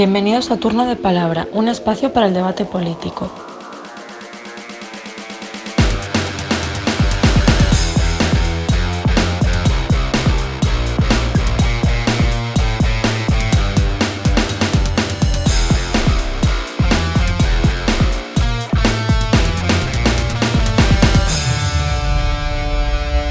Bienvenidos a Turno de Palabra, un espacio para el debate político.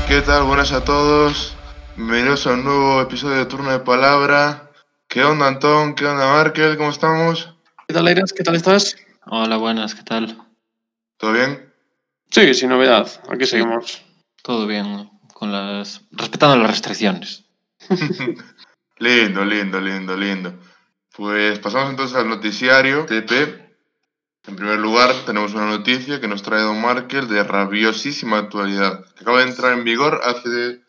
¿Qué tal? Buenas a todos. Bienvenidos a un nuevo episodio de Turno de Palabra. ¿Qué onda, Antón? ¿Qué onda, Markel? ¿Cómo estamos? ¿Qué tal, Airas? ¿Qué tal estás? Hola, buenas, ¿qué tal? ¿Todo bien? Sí, sin novedad. Aquí seguimos. Todo bien, con las respetando las restricciones. lindo, lindo, lindo, lindo. Pues pasamos entonces al noticiario TP. En primer lugar, tenemos una noticia que nos trae Don Markel de rabiosísima actualidad, que acaba de entrar en vigor hace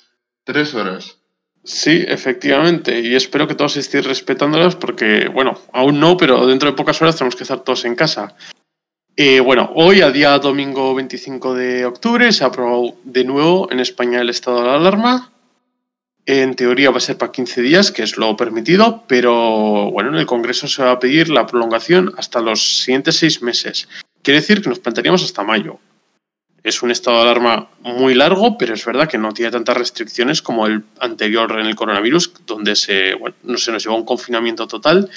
tres horas. Sí, efectivamente, y espero que todos estéis respetándolas porque, bueno, aún no, pero dentro de pocas horas tenemos que estar todos en casa. Eh, bueno, hoy, a día domingo 25 de octubre, se ha aprobado de nuevo en España el estado de alarma. En teoría va a ser para 15 días, que es lo permitido, pero bueno, en el Congreso se va a pedir la prolongación hasta los siguientes seis meses. Quiere decir que nos plantearíamos hasta mayo. Es un estado de alarma muy largo, pero es verdad que no tiene tantas restricciones como el anterior en el coronavirus, donde se, bueno, no se nos llevó a un confinamiento total.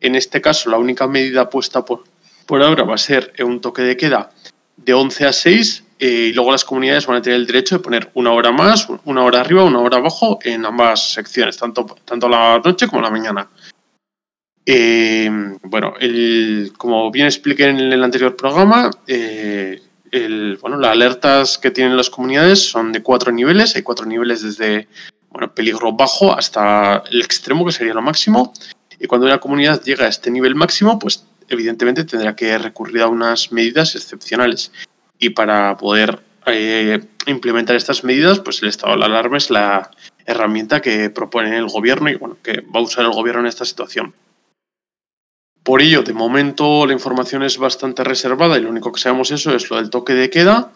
En este caso, la única medida puesta por, por ahora va a ser un toque de queda de 11 a 6 eh, y luego las comunidades van a tener el derecho de poner una hora más, una hora arriba, una hora abajo en ambas secciones, tanto, tanto la noche como la mañana. Eh, bueno, el, como bien expliqué en el anterior programa, eh, el, bueno, las alertas que tienen las comunidades son de cuatro niveles. Hay cuatro niveles desde bueno, peligro bajo hasta el extremo, que sería lo máximo. Y cuando una comunidad llega a este nivel máximo, pues evidentemente tendrá que recurrir a unas medidas excepcionales. Y para poder eh, implementar estas medidas, pues el estado de alarma es la herramienta que propone el gobierno y bueno, que va a usar el gobierno en esta situación. Por ello, de momento la información es bastante reservada y lo único que sabemos eso es lo del toque de queda.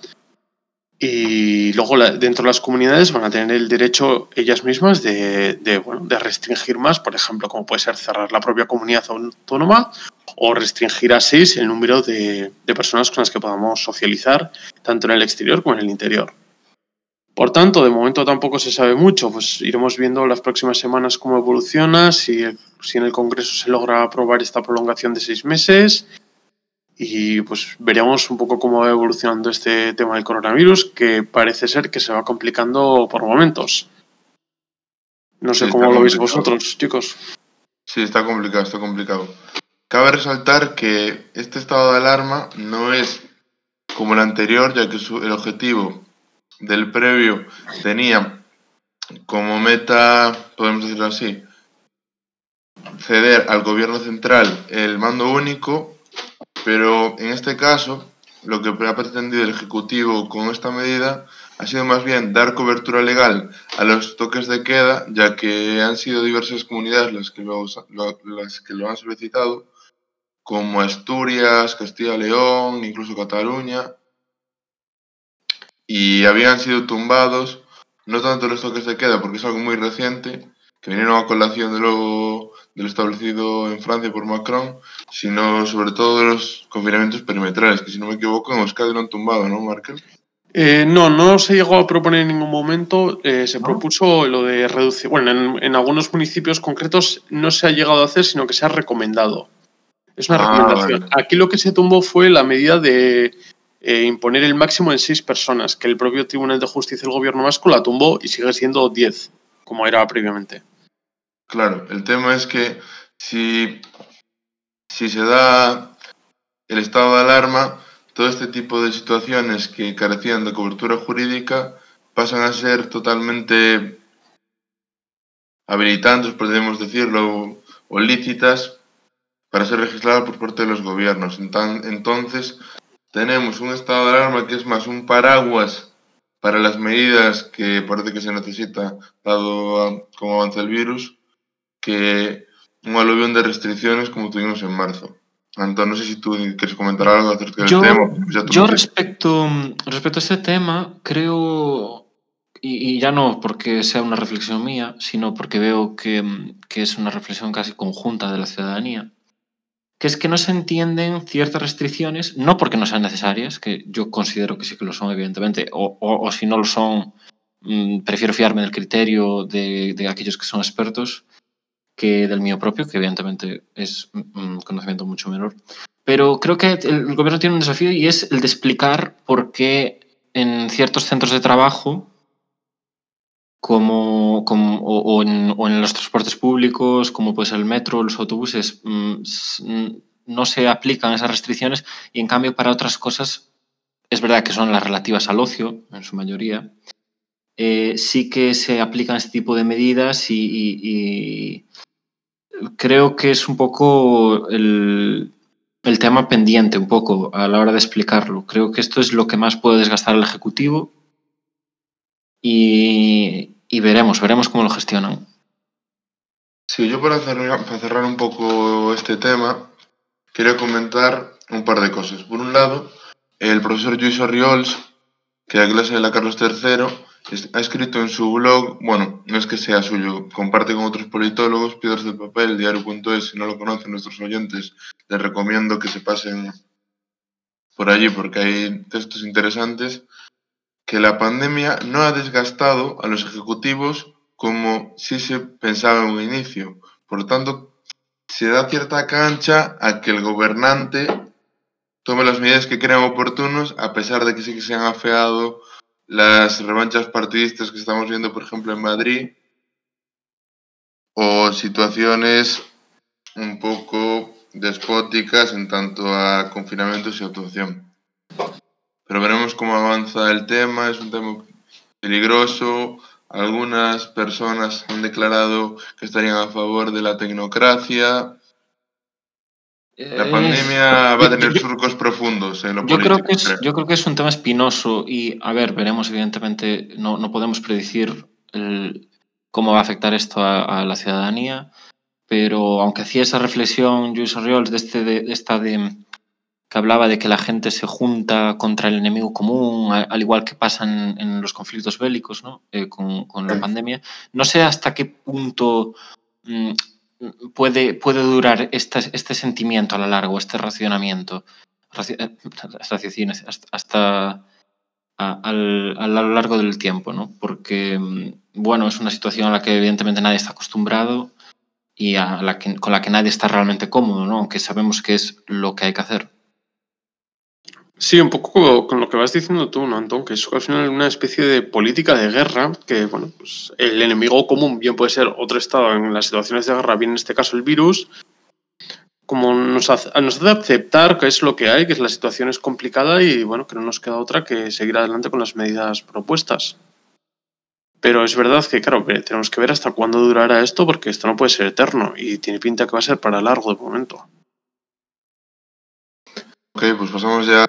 Y luego dentro de las comunidades van a tener el derecho ellas mismas de, bueno, de restringir más, por ejemplo, como puede ser cerrar la propia comunidad autónoma o restringir a seis el número de, de personas con las que podamos socializar, tanto en el exterior como en el interior. Por tanto, de momento tampoco se sabe mucho, pues iremos viendo las próximas semanas cómo evoluciona, si, si en el Congreso se logra aprobar esta prolongación de seis meses y pues veremos un poco cómo va evolucionando este tema del coronavirus, que parece ser que se va complicando por momentos. No sé Sí, cómo lo veis vosotros, chicos. Sí, está complicado, está complicado. Cabe resaltar que este estado de alarma no es como el anterior, ya que el objetivo del previo tenía como meta, podemos decirlo así, ceder al gobierno central el mando único, pero en este caso lo que ha pretendido el Ejecutivo con esta medida ha sido más bien dar cobertura legal a los toques de queda, ya que han sido diversas comunidades las que lo, las que lo han solicitado, como Asturias, Castilla y León, incluso Cataluña, y habían sido tumbados, no tanto los toques de queda, porque es algo muy reciente, que vinieron a colación de lo, de lo establecido en Francia por Macron, sino sobre todo de los confinamientos perimetrales, que si no me equivoco en Euskadi lo han tumbado, ¿no, Markel? Eh, no, no se llegó a proponer en ningún momento. eh, se propuso lo de reducir. Bueno, en, en algunos municipios concretos no se ha llegado a hacer, sino que se ha recomendado. Es una Ah, recomendación. vale. Aquí lo que se tumbó fue la medida de eh, imponer el máximo en seis personas, que el propio Tribunal de Justicia del Gobierno Vasco la tumbó y sigue siendo diez, como era previamente. Claro, el tema es que si, si se da el estado de alarma, todo este tipo de situaciones que carecían de cobertura jurídica pasan a ser totalmente habilitantes, podríamos decirlo, o lícitas para ser legisladas por parte de los gobiernos. Entonces, tenemos un estado de alarma que es más un paraguas para las medidas que parece que se necesita dado cómo avanza el virus que un aluvión de restricciones como tuvimos en marzo. Antón, no sé si tú quieres comentar algo acerca del Yo, tema. ya yo respecto, respecto a este tema, creo, y, y ya no porque sea una reflexión mía, sino porque veo que, que es una reflexión casi conjunta de la ciudadanía, que es que no se entienden ciertas restricciones, no porque no sean necesarias, que yo considero que sí que lo son, evidentemente, o, o, o si no lo son, mmm, prefiero fiarme del criterio de, de, aquellos que son expertos que del mío propio, que evidentemente es un conocimiento mucho menor. Pero creo que el gobierno tiene un desafío y es el de explicar por qué en ciertos centros de trabajo como, como o, o, en, o, en, los transportes públicos, como puede ser el metro, los autobuses, mmm, no se aplican esas restricciones y en cambio para otras cosas es verdad que son las relativas al ocio, en su mayoría, eh, sí que se aplican este tipo de medidas y, y, y creo que es un poco el, el tema pendiente, un poco a la hora de explicarlo. Creo que esto es lo que más puede desgastar al Ejecutivo y, y veremos, veremos cómo lo gestionan. Sí, yo para cerrar, para cerrar un poco este tema, quería comentar un par de cosas. Por un lado, el profesor Luis Oriols, que da clase de la Carlos III, ha escrito en su blog, bueno, no es que sea suyo, comparte con otros politólogos, Piedras del Papel, diario.es, si no lo conocen nuestros oyentes, les recomiendo que se pasen por allí porque hay textos interesantes que la pandemia no ha desgastado a los ejecutivos como si se pensaba en un inicio. Por lo tanto, se da cierta cancha a que el gobernante tome las medidas que crean oportunos, a pesar de que sí que se han afeado las revanchas partidistas que estamos viendo, por ejemplo, en Madrid, o situaciones un poco despóticas en tanto a confinamientos y actuación. Pero veremos cómo avanza el tema, es un tema peligroso. Algunas personas han declarado que estarían a favor de la tecnocracia. La pandemia va a tener surcos profundos en lo Yo político. creo, que es, creo. yo creo que es un tema espinoso y, a ver, veremos, evidentemente, no, no podemos predecir el- cómo va a afectar esto a, a la ciudadanía, pero aunque hacía esa reflexión Luis Oriols de, este, de, de esta de que hablaba de que la gente se junta contra el enemigo común, al igual que pasa en, los conflictos bélicos ¿no? Eh, con, con la Sí. pandemia, no sé hasta qué punto mm, puede, puede durar este, este sentimiento a lo largo, este racionamiento, raci- eh, hasta, hasta a, al, a lo largo del tiempo, ¿no? Porque, mm, bueno, es una situación a la que evidentemente nadie está acostumbrado y a la que, con la que nadie está realmente cómodo, ¿no? Aunque sabemos que es lo que hay que hacer. Sí, un poco con lo que vas diciendo tú, ¿no, Antón? Que es al final una especie de política de guerra, que, bueno, pues el enemigo común bien puede ser otro estado en las situaciones de guerra, bien en este caso el virus, como nos hace, nos hace aceptar que es lo que hay, que la situación es complicada y, bueno, que no nos queda otra que seguir adelante con las medidas propuestas. Pero es verdad que, claro, tenemos que ver hasta cuándo durará esto, porque esto no puede ser eterno y tiene pinta que va a ser para largo de momento. Ok, pues pasamos ya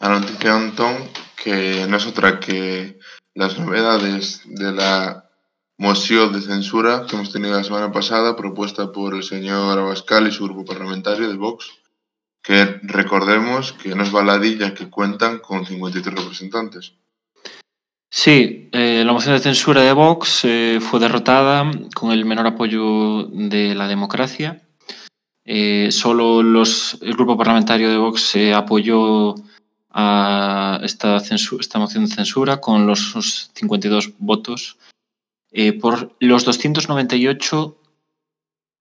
a de Antón, que no es otra que las novedades de la moción de censura que hemos tenido la semana pasada, propuesta por el señor Abascal y su grupo parlamentario de Vox, que recordemos que no es baladilla, que cuentan con 53 representantes. Sí, eh, la moción de censura de Vox eh, fue derrotada con el menor apoyo de la democracia. Eh, solo los, el grupo parlamentario de Vox eh, apoyó a esta, esta moción de censura con los sus 52 votos eh, por los 298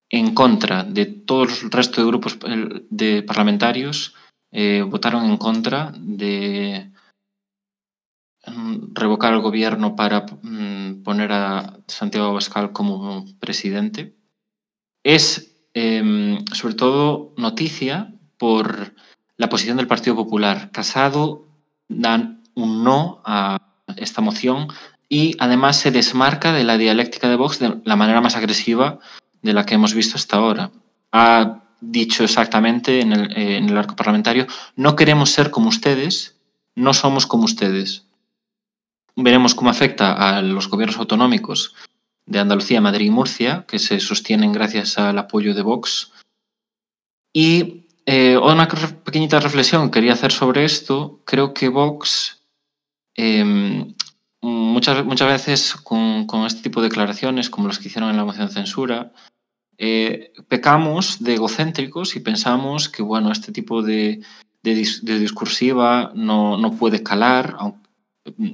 en contra de todos el resto de grupos de parlamentarios eh, votaron en contra de mm, revocar al gobierno para mm, poner a Santiago Abascal como presidente. Es eh, sobre todo noticia por la posición del Partido Popular. Casado dan un no a esta moción y además se desmarca de la dialéctica de Vox de la manera más agresiva de la que hemos visto hasta ahora. Ha dicho exactamente en el, en el arco parlamentario, no queremos ser como ustedes, no somos como ustedes. Veremos cómo afecta a los gobiernos autonómicos de Andalucía, Madrid y Murcia, que se sostienen gracias al apoyo de Vox. Y eh, una pequeñita reflexión que quería hacer sobre esto. Creo que Vox eh, muchas, muchas veces con, con, este tipo de declaraciones, como las que hicieron en la moción de censura, eh, pecamos de egocéntricos y pensamos que, bueno, este tipo de, de, discursiva no, no, puede calar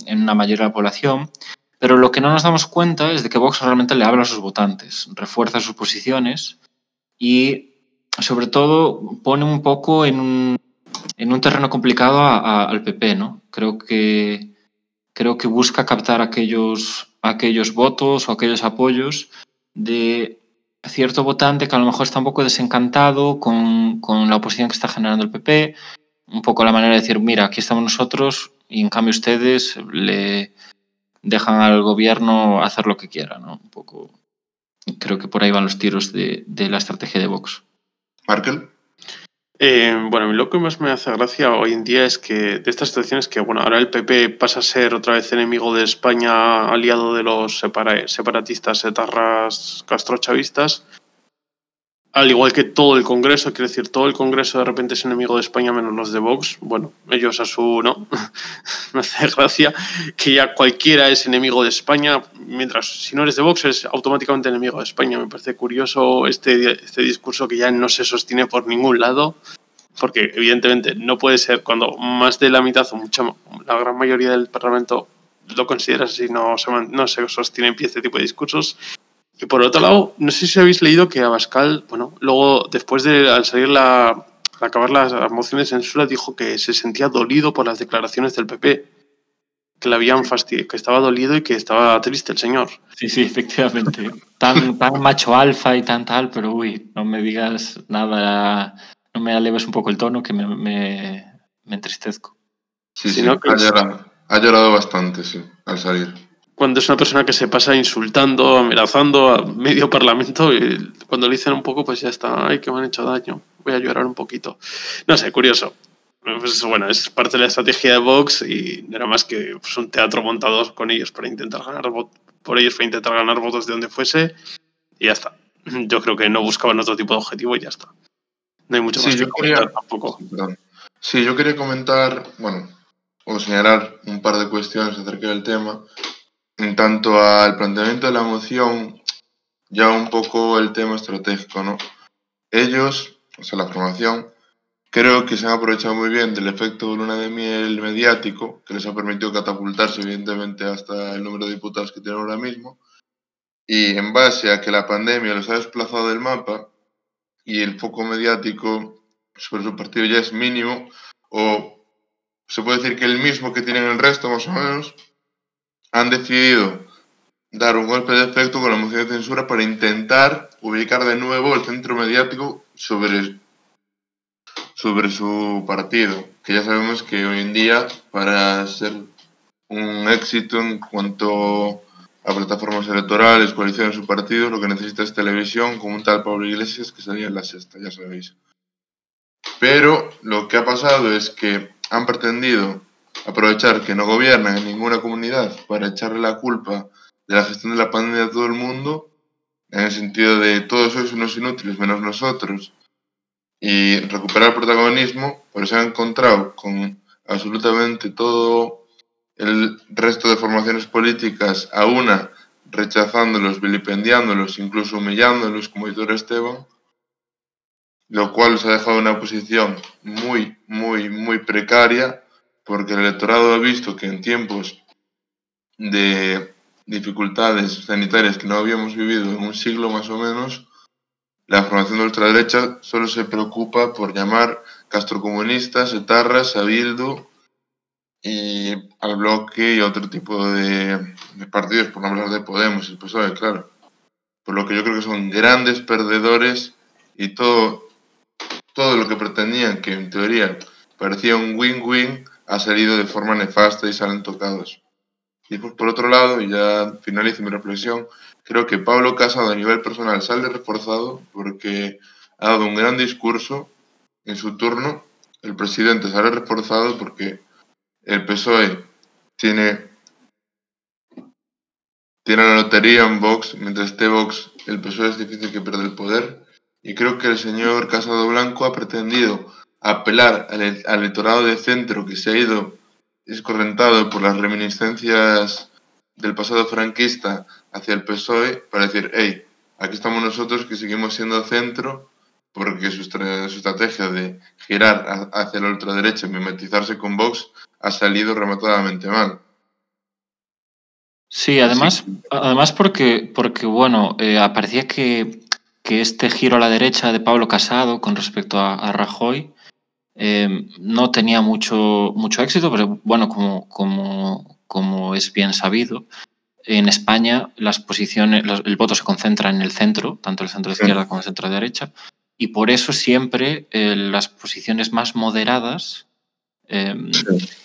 en una mayoría de la población, pero lo que no nos damos cuenta es de que Vox realmente le habla a sus votantes, refuerza sus posiciones y, sobre todo, pone un poco en un, en un terreno complicado al PP, ¿no? Creo que, creo que busca captar aquellos, aquellos votos o aquellos apoyos de cierto votante que a lo mejor está un poco desencantado con, con, la oposición que está generando el PP, un poco la manera de decir, mira, aquí estamos nosotros y en cambio ustedes le dejan al gobierno hacer lo que quiera, ¿no? Un poco, creo que por ahí van los tiros de, de la estrategia de Vox. Markel. Eh, bueno, lo que más me hace gracia hoy en día es que de estas situaciones que, bueno, ahora el PP pasa a ser otra vez enemigo de España, aliado de los separatistas etarras castrochavistas, al igual que todo el Congreso, quiero decir, todo el Congreso de repente es enemigo de España menos los de Vox. Bueno, ellos a su, ¿no? me hace gracia que ya cualquiera es enemigo de España, mientras si no eres de Vox eres automáticamente enemigo de España. Me parece curioso este, este discurso que ya no se sostiene por ningún lado, porque evidentemente no puede ser cuando más de la mitad o mucha, la gran mayoría del Parlamento lo considera así, no se, no se sostiene en pie este tipo de discursos. Y por otro lado, no sé si habéis leído que Abascal, bueno, luego después de al salir la, al acabar las mociones de censura, dijo que se sentía dolido por las declaraciones del PP, que le habían fastidiado, que estaba dolido y que estaba triste el señor. Sí, sí, efectivamente. tan, tan macho alfa y tan tal, pero uy, no me digas nada, no me aleves un poco el tono que me, me, me entristezco. Sí, sí, ha, llorado, ha llorado bastante, sí, al salir cuando es una persona que se pasa insultando, amenazando a medio parlamento, y cuando le dicen un poco, pues ya está, ay, que me han hecho daño, voy a llorar un poquito. No sé, curioso. Pues bueno, es parte de la estrategia de Vox y no era más que pues, un teatro montado con ellos para intentar ganar por ellos para intentar ganar votos de donde fuese y ya está. Yo creo que no buscaban otro tipo de objetivo y ya está. No hay mucho más que comentar tampoco. Sí, yo quería comentar, bueno, o señalar un par de cuestiones acerca del tema. En tanto al planteamiento de la moción, ya un poco el tema estratégico, ¿no? Ellos, o sea, la formación, creo que se han aprovechado muy bien del efecto luna de miel mediático, que les ha permitido catapultarse, evidentemente, hasta el número de diputados que tienen ahora mismo. Y en base a que la pandemia los ha desplazado del mapa y el foco mediático sobre su partido ya es mínimo, o se puede decir que el mismo que tienen el resto, más o menos, han decidido dar un golpe de efecto con la moción de censura para intentar ubicar de nuevo el centro mediático sobre, sobre su partido, que ya sabemos que hoy en día para ser un éxito en cuanto a plataformas electorales, coaliciones su partido, lo que necesita es televisión, como un tal Pablo Iglesias que salía en la sexta, ya sabéis. Pero lo que ha pasado es que han pretendido aprovechar que no gobiernan en ninguna comunidad para echarle la culpa de la gestión de la pandemia a todo el mundo, en el sentido de todos sois unos inútiles menos nosotros, y recuperar protagonismo, pues se han encontrado con absolutamente todo el resto de formaciones políticas a una rechazándolos, vilipendiándolos, incluso humillándolos, como hizo Esteban, lo cual les ha dejado una posición muy, muy, muy precaria porque el electorado ha visto que en tiempos de dificultades sanitarias que no habíamos vivido en un siglo más o menos, la formación de ultraderecha solo se preocupa por llamar castrocomunistas, etarras, a Bildu y al bloque y a otro tipo de, partidos, por no hablar de Podemos y PSOE, claro. Por lo que yo creo que son grandes perdedores y todo, todo lo que pretendían, que en teoría parecía un win-win, ha salido de forma nefasta y salen tocados. Y por otro lado, y ya finalizo mi reflexión, creo que Pablo Casado a nivel personal sale reforzado porque ha dado un gran discurso en su turno. El presidente sale reforzado porque el PSOE tiene, tiene la lotería en Vox, mientras esté Vox, el PSOE es difícil que pierda el poder. Y creo que el señor Casado Blanco ha pretendido apelar al, electorado de centro que se ha ido escorrentado por las reminiscencias del pasado franquista hacia el PSOE para decir, hey, aquí estamos nosotros que seguimos siendo centro porque su, estra- su estrategia de girar hacia la ultraderecha y mimetizarse con Vox ha salido rematadamente mal. Sí, además, además porque, porque bueno, eh, parecía que, que este giro a la derecha de Pablo Casado con respecto a, a Rajoy eh, no tenía mucho, mucho éxito, pero bueno, como, como, como es bien sabido, en España las posiciones, los- el voto se concentra en el centro, tanto el centro Sí. izquierda como el centro derecha, y por eso siempre eh, las posiciones más moderadas eh,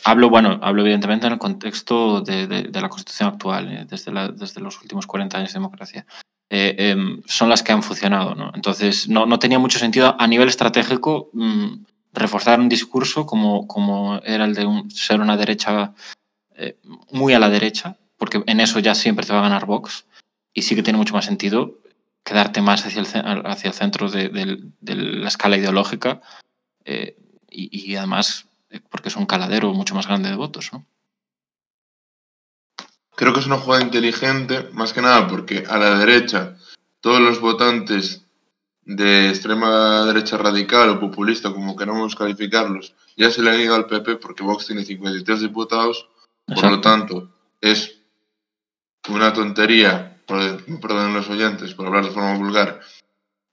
Hablo, bueno, hablo evidentemente en el contexto de, de- de la Constitución actual, eh, desde, la- desde los últimos 40 años de democracia. Eh, em, son las que han funcionado, ¿no? Entonces, no, no tenía mucho sentido a nivel estratégico mm, reforzar un discurso como, como era el de un- ser una derecha eh, muy a la derecha, porque en eso ya siempre te va a ganar Vox, y sí que tiene mucho más sentido quedarte más hacia el, hacia el centro de la escala ideológica eh, y, y además eh, porque es un caladero mucho más grande de votos, ¿no? Creo que es una jugada inteligente, más que nada porque a la derecha todos los votantes de extrema derecha radical o populista, como queramos calificarlos, ya se le han ido al PP porque Vox tiene 53 diputados, por lo tanto es una tontería, por- perdonen los oyentes por hablar de forma vulgar,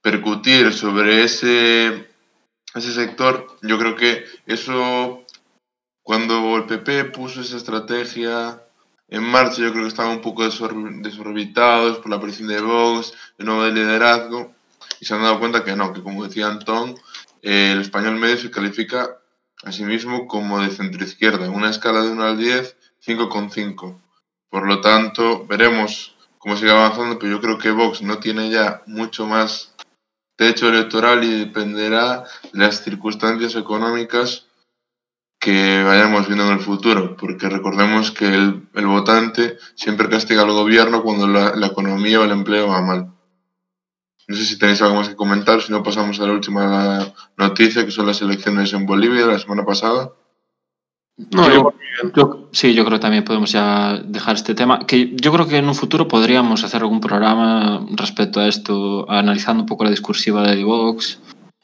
percutir sobre ese, ese sector. Yo creo que eso, cuando el PP puso esa estrategia en marcha, yo creo que estaban un poco desor- desorbitados por la aparición de Vox, de nuevo de liderazgo, y se han dado cuenta que no, que como decía Antón, el español medio se califica a sí mismo como de centroizquierda, en una escala de 1 al 10, 5,5. Por lo tanto, veremos cómo sigue avanzando, pero yo creo que Vox no tiene ya mucho más techo electoral y dependerá de las circunstancias económicas que vayamos viendo en el futuro, porque recordemos que el, el votante siempre castiga al gobierno cuando la, la economía o el empleo va mal. No sé si tenéis algo más que comentar, si no pasamos a la última noticia, que son las elecciones en Bolivia la semana pasada. No, Yo- sí, yo creo que también podemos ya dejar este tema. Que yo creo que en un futuro podríamos hacer algún programa respecto a esto, analizando un poco la discursiva de Vox,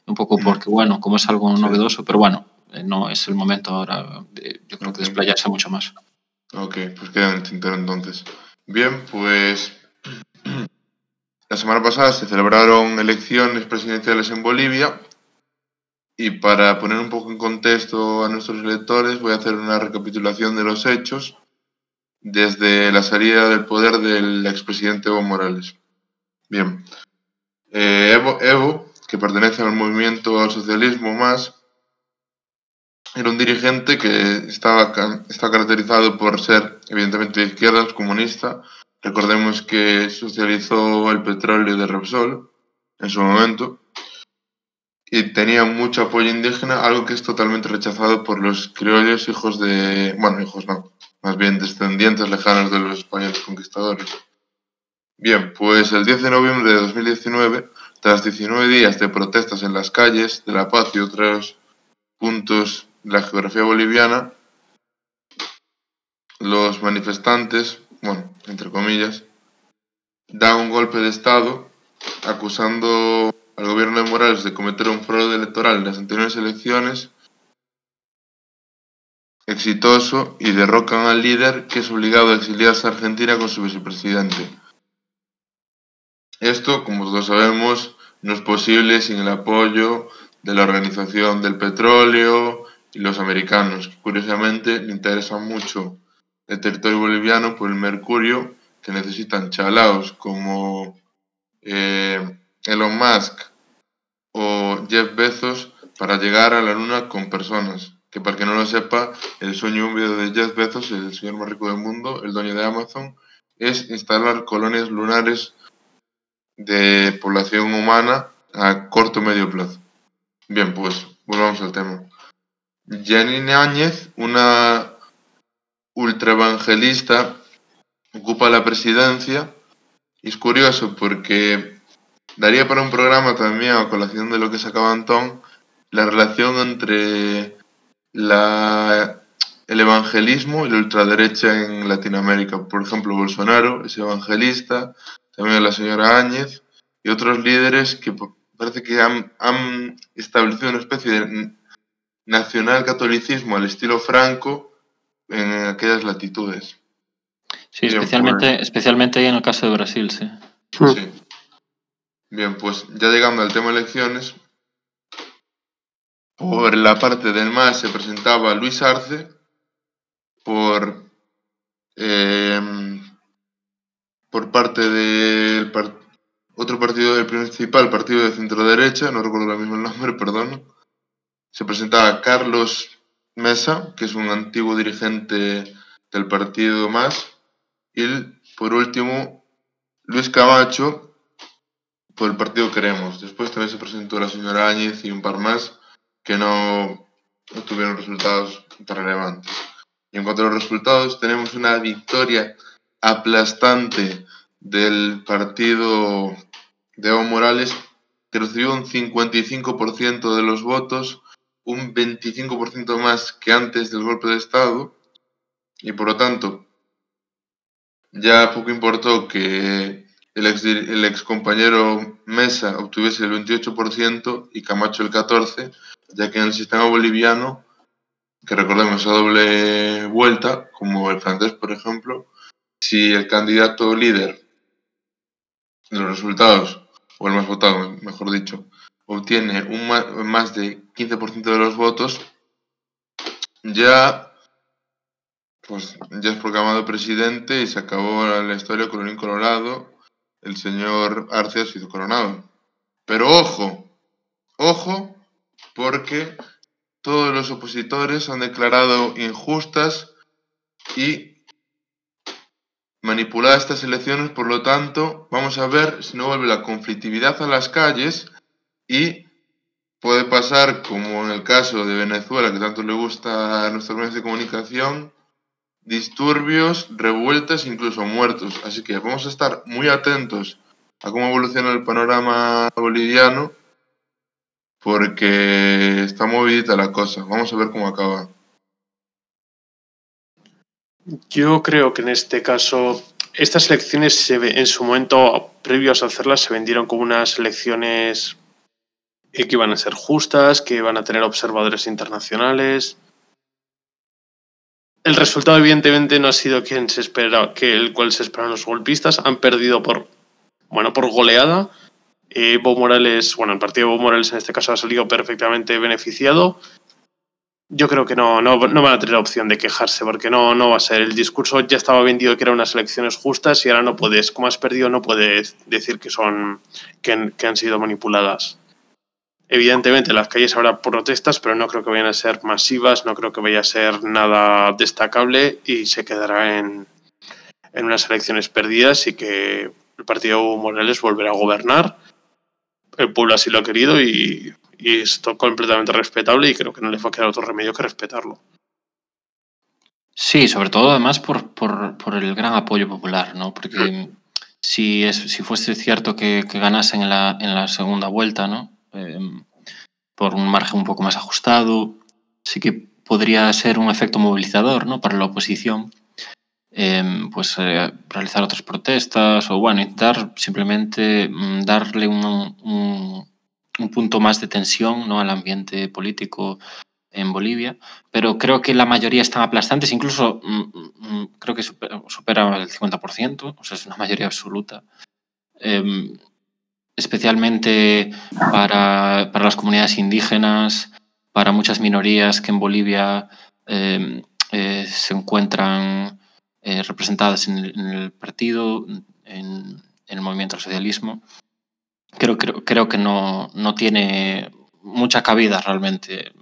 un poco porque, bueno, como es algo Sí. novedoso, pero bueno, eh, no es el momento ahora yo creo que desplayarse mucho más. Ok, pues queda en el tintero entonces. Bien, pues la semana pasada se celebraron elecciones presidenciales en Bolivia y para poner un poco en contexto a nuestros lectores voy a hacer una recapitulación de los hechos desde la salida del poder del expresidente Evo Morales. Bien, eh, Evo, que pertenece al movimiento al socialismo más, era un dirigente que estaba, está caracterizado por ser, evidentemente, de izquierdas, comunista. Recordemos que socializó el petróleo de Repsol en su momento y tenía mucho apoyo indígena, algo que es totalmente rechazado por los criollos, hijos de. Bueno, hijos no, más bien descendientes lejanos de los españoles conquistadores. Bien, pues el 10 de noviembre de 2019, tras 19 días de protestas en las calles de La Paz y otros puntos de la geografía boliviana, los manifestantes, bueno, entre comillas, dan un golpe de Estado acusando al gobierno de Morales de cometer un fraude electoral en las anteriores elecciones exitoso y derrocan al líder que es obligado a exiliarse a Argentina con su vicepresidente. Esto, como todos sabemos, no es posible sin el apoyo de la Organización del Petróleo y los americanos, que curiosamente le interesa mucho el territorio boliviano por el mercurio que necesitan chalaos como eh, Elon Musk o Jeff Bezos para llegar a la luna con personas. Que para que no lo sepa, el sueño húmedo de Jeff Bezos, el señor más rico del mundo, el dueño de Amazon, es instalar colonias lunares de población humana a corto medio plazo. Bien, pues volvamos al tema. Janine Áñez, una ultraevangelista, ocupa la presidencia. Es curioso porque daría para un programa también, a colación de lo que sacaba Antón, la relación entre la, el evangelismo y la ultraderecha en Latinoamérica. Por ejemplo, Bolsonaro es evangelista, también la señora Áñez, y otros líderes que parece que han, han establecido una especie de nacional catolicismo al estilo franco en aquellas latitudes. Sí, especialmente, especialmente ahí en el caso de Brasil, sí. Sí. Bien, pues ya llegando al tema elecciones, por la parte del MAS se presentaba Luis Arce, por, eh, por parte del otro partido del principal, partido de centro derecha, no recuerdo ahora mismo el nombre, perdón, se presentaba Carlos Mesa, que es un antiguo dirigente del partido MAS, y por último Luis Camacho, por el partido Queremos. Después también se presentó la señora Áñez y un par más que no, no tuvieron resultados tan relevantes. Y en cuanto a los resultados, tenemos una victoria aplastante del partido de Evo Morales, que recibió un 55% de los votos, un 25% más que antes del golpe de Estado, y por lo tanto, ya poco importó que el ex, el compañero Mesa obtuviese el 28% y Camacho el 14%, ya que en el sistema boliviano que recordemos a doble vuelta, como el francés, por ejemplo, si el candidato líder de los resultados, o el más votado, mejor dicho, obtiene un más de 15% de los votos, ya, pues, ya es proclamado presidente y se acabó la historia con un Colorado. El señor Arce ha sido coronado. Pero ojo, ojo, porque todos los opositores han declarado injustas y manipuladas estas elecciones, por lo tanto, vamos a ver si no vuelve la conflictividad a las calles y puede pasar, como en el caso de Venezuela, que tanto le gusta a nuestros medios de comunicación, disturbios, revueltas, incluso muertos. Así que vamos a estar muy atentos a cómo evoluciona el panorama boliviano porque está movidita la cosa. Vamos a ver cómo acaba. Yo creo que en este caso, estas elecciones en su momento, previos a hacerlas, se vendieron como unas elecciones que iban a ser justas, que iban a tener observadores internacionales. El resultado, evidentemente, no ha sido quien se espera, que el cual se esperaban los golpistas. Han perdido por, bueno, por goleada Evo Morales, bueno, el partido Evo Morales en este caso ha salido perfectamente beneficiado. Yo creo que no, no, van a tener opción de quejarse porque no, no va a ser. El discurso ya estaba vendido que eran unas elecciones justas y ahora no puedes, como has perdido, no puedes decir que, son, que han sido manipuladas. Evidentemente, en las calles habrá protestas, pero no creo que vayan a ser masivas, no creo que vaya a ser nada destacable y se quedará en, en unas elecciones perdidas y que el partido Morales volverá a gobernar el pueblo así lo ha querido y, y esto completamente respetable y creo que no le va a quedar otro remedio que respetarlo. Sí, sobre todo además por, por, por el gran apoyo popular, ¿no? Porque si, es, si fuese cierto que, que ganasen en la, en la, segunda vuelta, ¿no? Eh, por un margen un poco más ajustado, sí que podría ser un efecto movilizador, ¿no? Para la oposición eh, pues eh, realizar otras protestas o bueno, intentar simplemente mm, darle un, un, un, punto más de tensión ¿no? al ambiente político en Bolivia, pero creo que la mayoría están aplastantes, incluso mm, mm, creo que supera, supera, el 50%, o sea, es una mayoría absoluta. Eh, especialmente para, para, las comunidades indígenas, para muchas minorías que en Bolivia eh, eh, se encuentran eh, representadas en el, partido, en, el movimiento al socialismo. Creo, creo, creo que no, no, tiene mucha cabida realmente.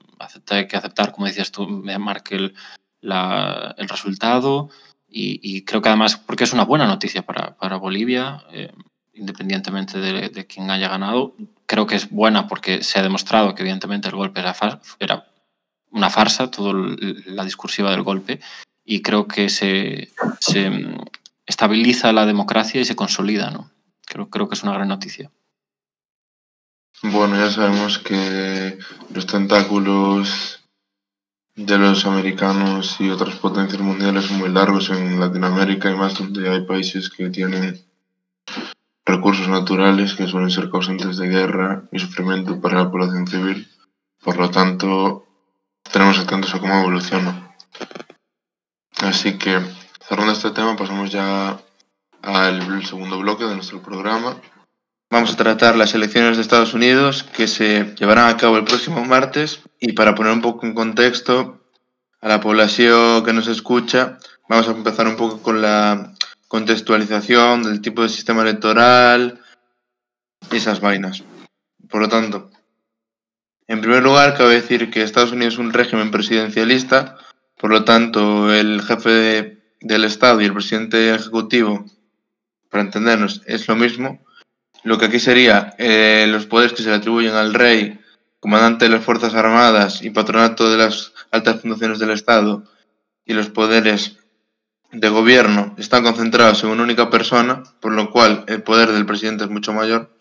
Hay que aceptar, como decías tú, Markel, la, el resultado y, y, creo que además, porque es una buena noticia para, para Bolivia, eh, independientemente de, quién haya ganado, creo que es buena porque se ha demostrado que evidentemente el golpe era, era una farsa, toda la discursiva del golpe, y creo que se, se, estabiliza la democracia y se consolida. ¿no? Creo, creo que es una gran noticia. Bueno, ya sabemos que los tentáculos de los americanos y otras potencias mundiales son muy largos en Latinoamérica y más donde hay países que tienen recursos naturales que suelen ser causantes de guerra y sufrimiento para la población civil. Por lo tanto, tenemos atentos a cómo evoluciona. Así que, cerrando este tema, pasamos ya al segundo bloque de nuestro programa. Vamos a tratar las elecciones de Estados Unidos que se llevarán a cabo el próximo martes y para poner un poco en contexto a la población que nos escucha, vamos a empezar un poco con la contextualización del tipo de sistema electoral esas vainas. Por lo tanto, en primer lugar, cabe decir que Estados Unidos es un régimen presidencialista, por lo tanto, el jefe del Estado y el presidente ejecutivo, para entendernos, es lo mismo. Lo que aquí sería eh, los poderes que se le atribuyen al rey, comandante de las Fuerzas Armadas y patronato de las altas fundaciones del Estado, y los poderes de gobierno están concentrados en una única persona, por lo cual el poder del presidente es mucho mayor.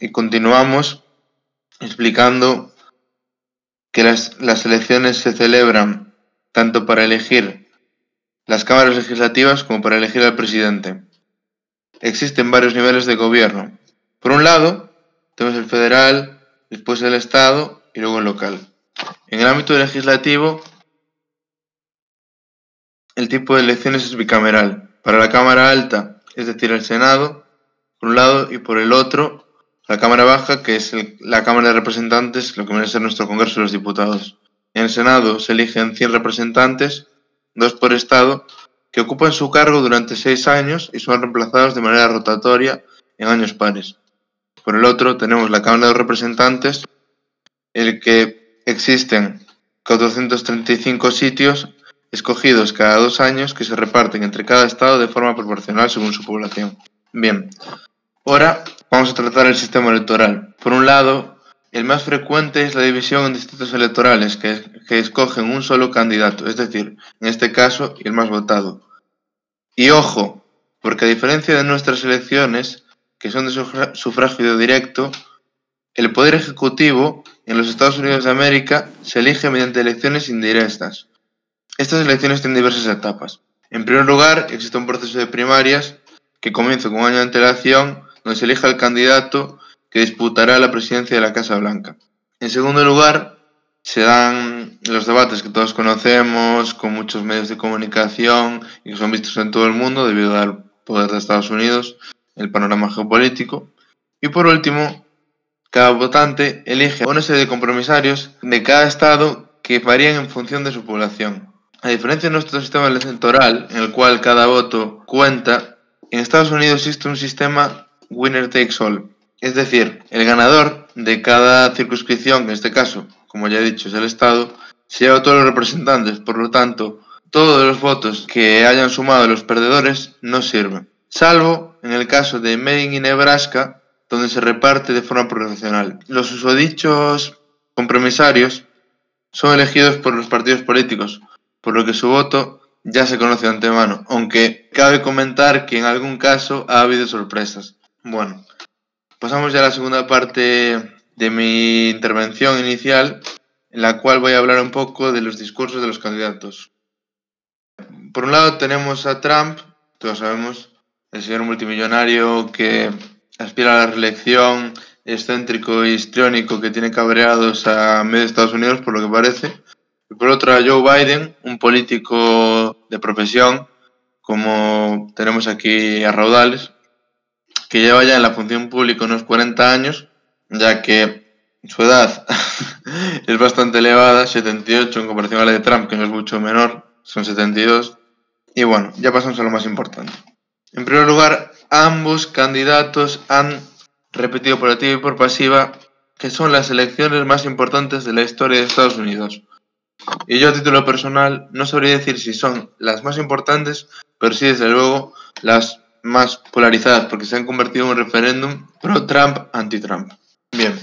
Y continuamos explicando que las, las elecciones se celebran tanto para elegir las cámaras legislativas como para elegir al presidente. Existen varios niveles de gobierno. Por un lado, tenemos el federal, después el estado y luego el local. En el ámbito legislativo, el tipo de elecciones es bicameral. Para la Cámara Alta, es decir, el Senado, por un lado, y por el otro, la Cámara Baja, que es la Cámara de Representantes, lo que viene ser nuestro Congreso de los Diputados. En el Senado se eligen 100 representantes, dos por Estado, que ocupan su cargo durante seis años y son reemplazados de manera rotatoria en años pares. Por el otro, tenemos la Cámara de Representantes, en el que existen 435 sitios escogidos cada dos años que se reparten entre cada estado de forma proporcional según su población. Bien, ahora Vamos a tratar el sistema electoral. Por un lado, el más frecuente es la división en distritos electorales, que, escogen un solo candidato, es decir, en este caso, el más votado. Y ojo, porque a diferencia de nuestras elecciones, que son de sufragio directo, el poder ejecutivo en los Estados Unidos de América se elige mediante elecciones indirectas. Estas elecciones tienen diversas etapas. En primer lugar, existe un proceso de primarias que comienza con un año de antelación donde se elija el candidato que disputará la presidencia de la Casa Blanca. En segundo lugar, se dan los debates que todos conocemos, con muchos medios de comunicación y que son vistos en todo el mundo debido al poder de Estados Unidos, el panorama geopolítico. Y por último, cada votante elige una serie de compromisarios de cada estado que varían en función de su población. A diferencia de nuestro sistema electoral, en el cual cada voto cuenta, en Estados Unidos existe un sistema winner takes all. Es decir, el ganador de cada circunscripción, en este caso, como ya he dicho, es el Estado, se lleva a todos los representantes. Por lo tanto, todos los votos que hayan sumado los perdedores no sirven. Salvo en el caso de Maine y Nebraska, donde se reparte de forma proporcional. Los usodichos compromisarios son elegidos por los partidos políticos, por lo que su voto ya se conoce de antemano, aunque cabe comentar que en algún caso ha habido sorpresas. Bueno, pasamos ya a la segunda parte de mi intervención inicial, en la cual voy a hablar un poco de los discursos de los candidatos. Por un lado tenemos a Trump, todos sabemos, el señor multimillonario que aspira a la reelección, excéntrico y histriónico que tiene cabreados a medio de Estados Unidos, por lo que parece. Y por otro a Joe Biden, un político de profesión, como tenemos aquí a raudales, que lleva ya en la función pública unos 40 años, ya que su edad es bastante elevada, 78 en comparación a la de Trump, que no es mucho menor, son 72. Y bueno, ya pasamos a lo más importante. En primer lugar, ambos candidatos han repetido por activa y por pasiva que son las elecciones más importantes de la historia de Estados Unidos. Y yo a título personal no sabría decir si son las más importantes, pero sí desde luego las más polarizadas porque se han convertido en un referéndum pro-Trump, anti-Trump. Bien,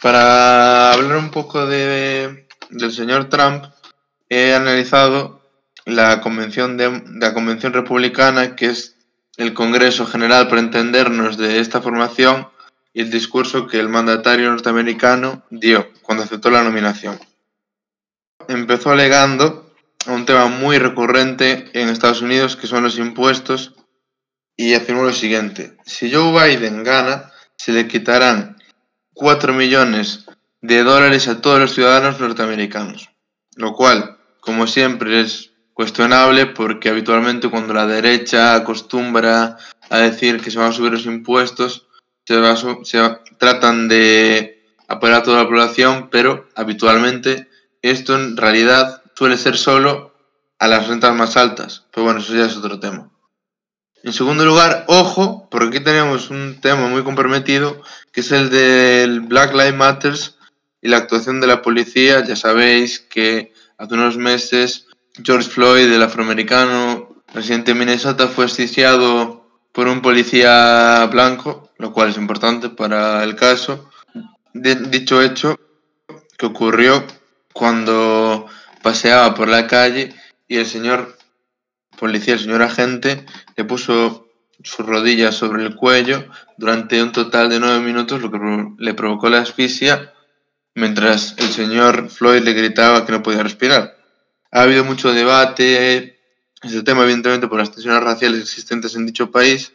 para hablar un poco de, del señor Trump, he analizado la convención, de, la convención republicana, que es el Congreso General para entendernos de esta formación, y el discurso que el mandatario norteamericano dio cuando aceptó la nominación. Empezó alegando a un tema muy recurrente en Estados Unidos, que son los impuestos y afirmó lo siguiente, si Joe Biden gana, se le quitarán 4 millones de dólares a todos los ciudadanos norteamericanos, lo cual, como siempre, es cuestionable porque habitualmente cuando la derecha acostumbra a decir que se van a subir los impuestos, se, se tratan de apoyar a toda la población, pero habitualmente esto en realidad suele ser solo a las rentas más altas. Pero bueno, eso ya es otro tema. En segundo lugar, ojo, porque aquí tenemos un tema muy comprometido, que es el del Black Lives Matters y la actuación de la policía. Ya sabéis que hace unos meses George Floyd, el afroamericano residente de Minnesota, fue asfixiado por un policía blanco, lo cual es importante para el caso. dicho hecho, que ocurrió cuando paseaba por la calle y el señor policía, el señor agente, le puso sus rodillas sobre el cuello durante un total de nueve minutos, lo que le provocó la asfixia, mientras el señor Floyd le gritaba que no podía respirar. Ha habido mucho debate ese tema, evidentemente, por las tensiones raciales existentes en dicho país,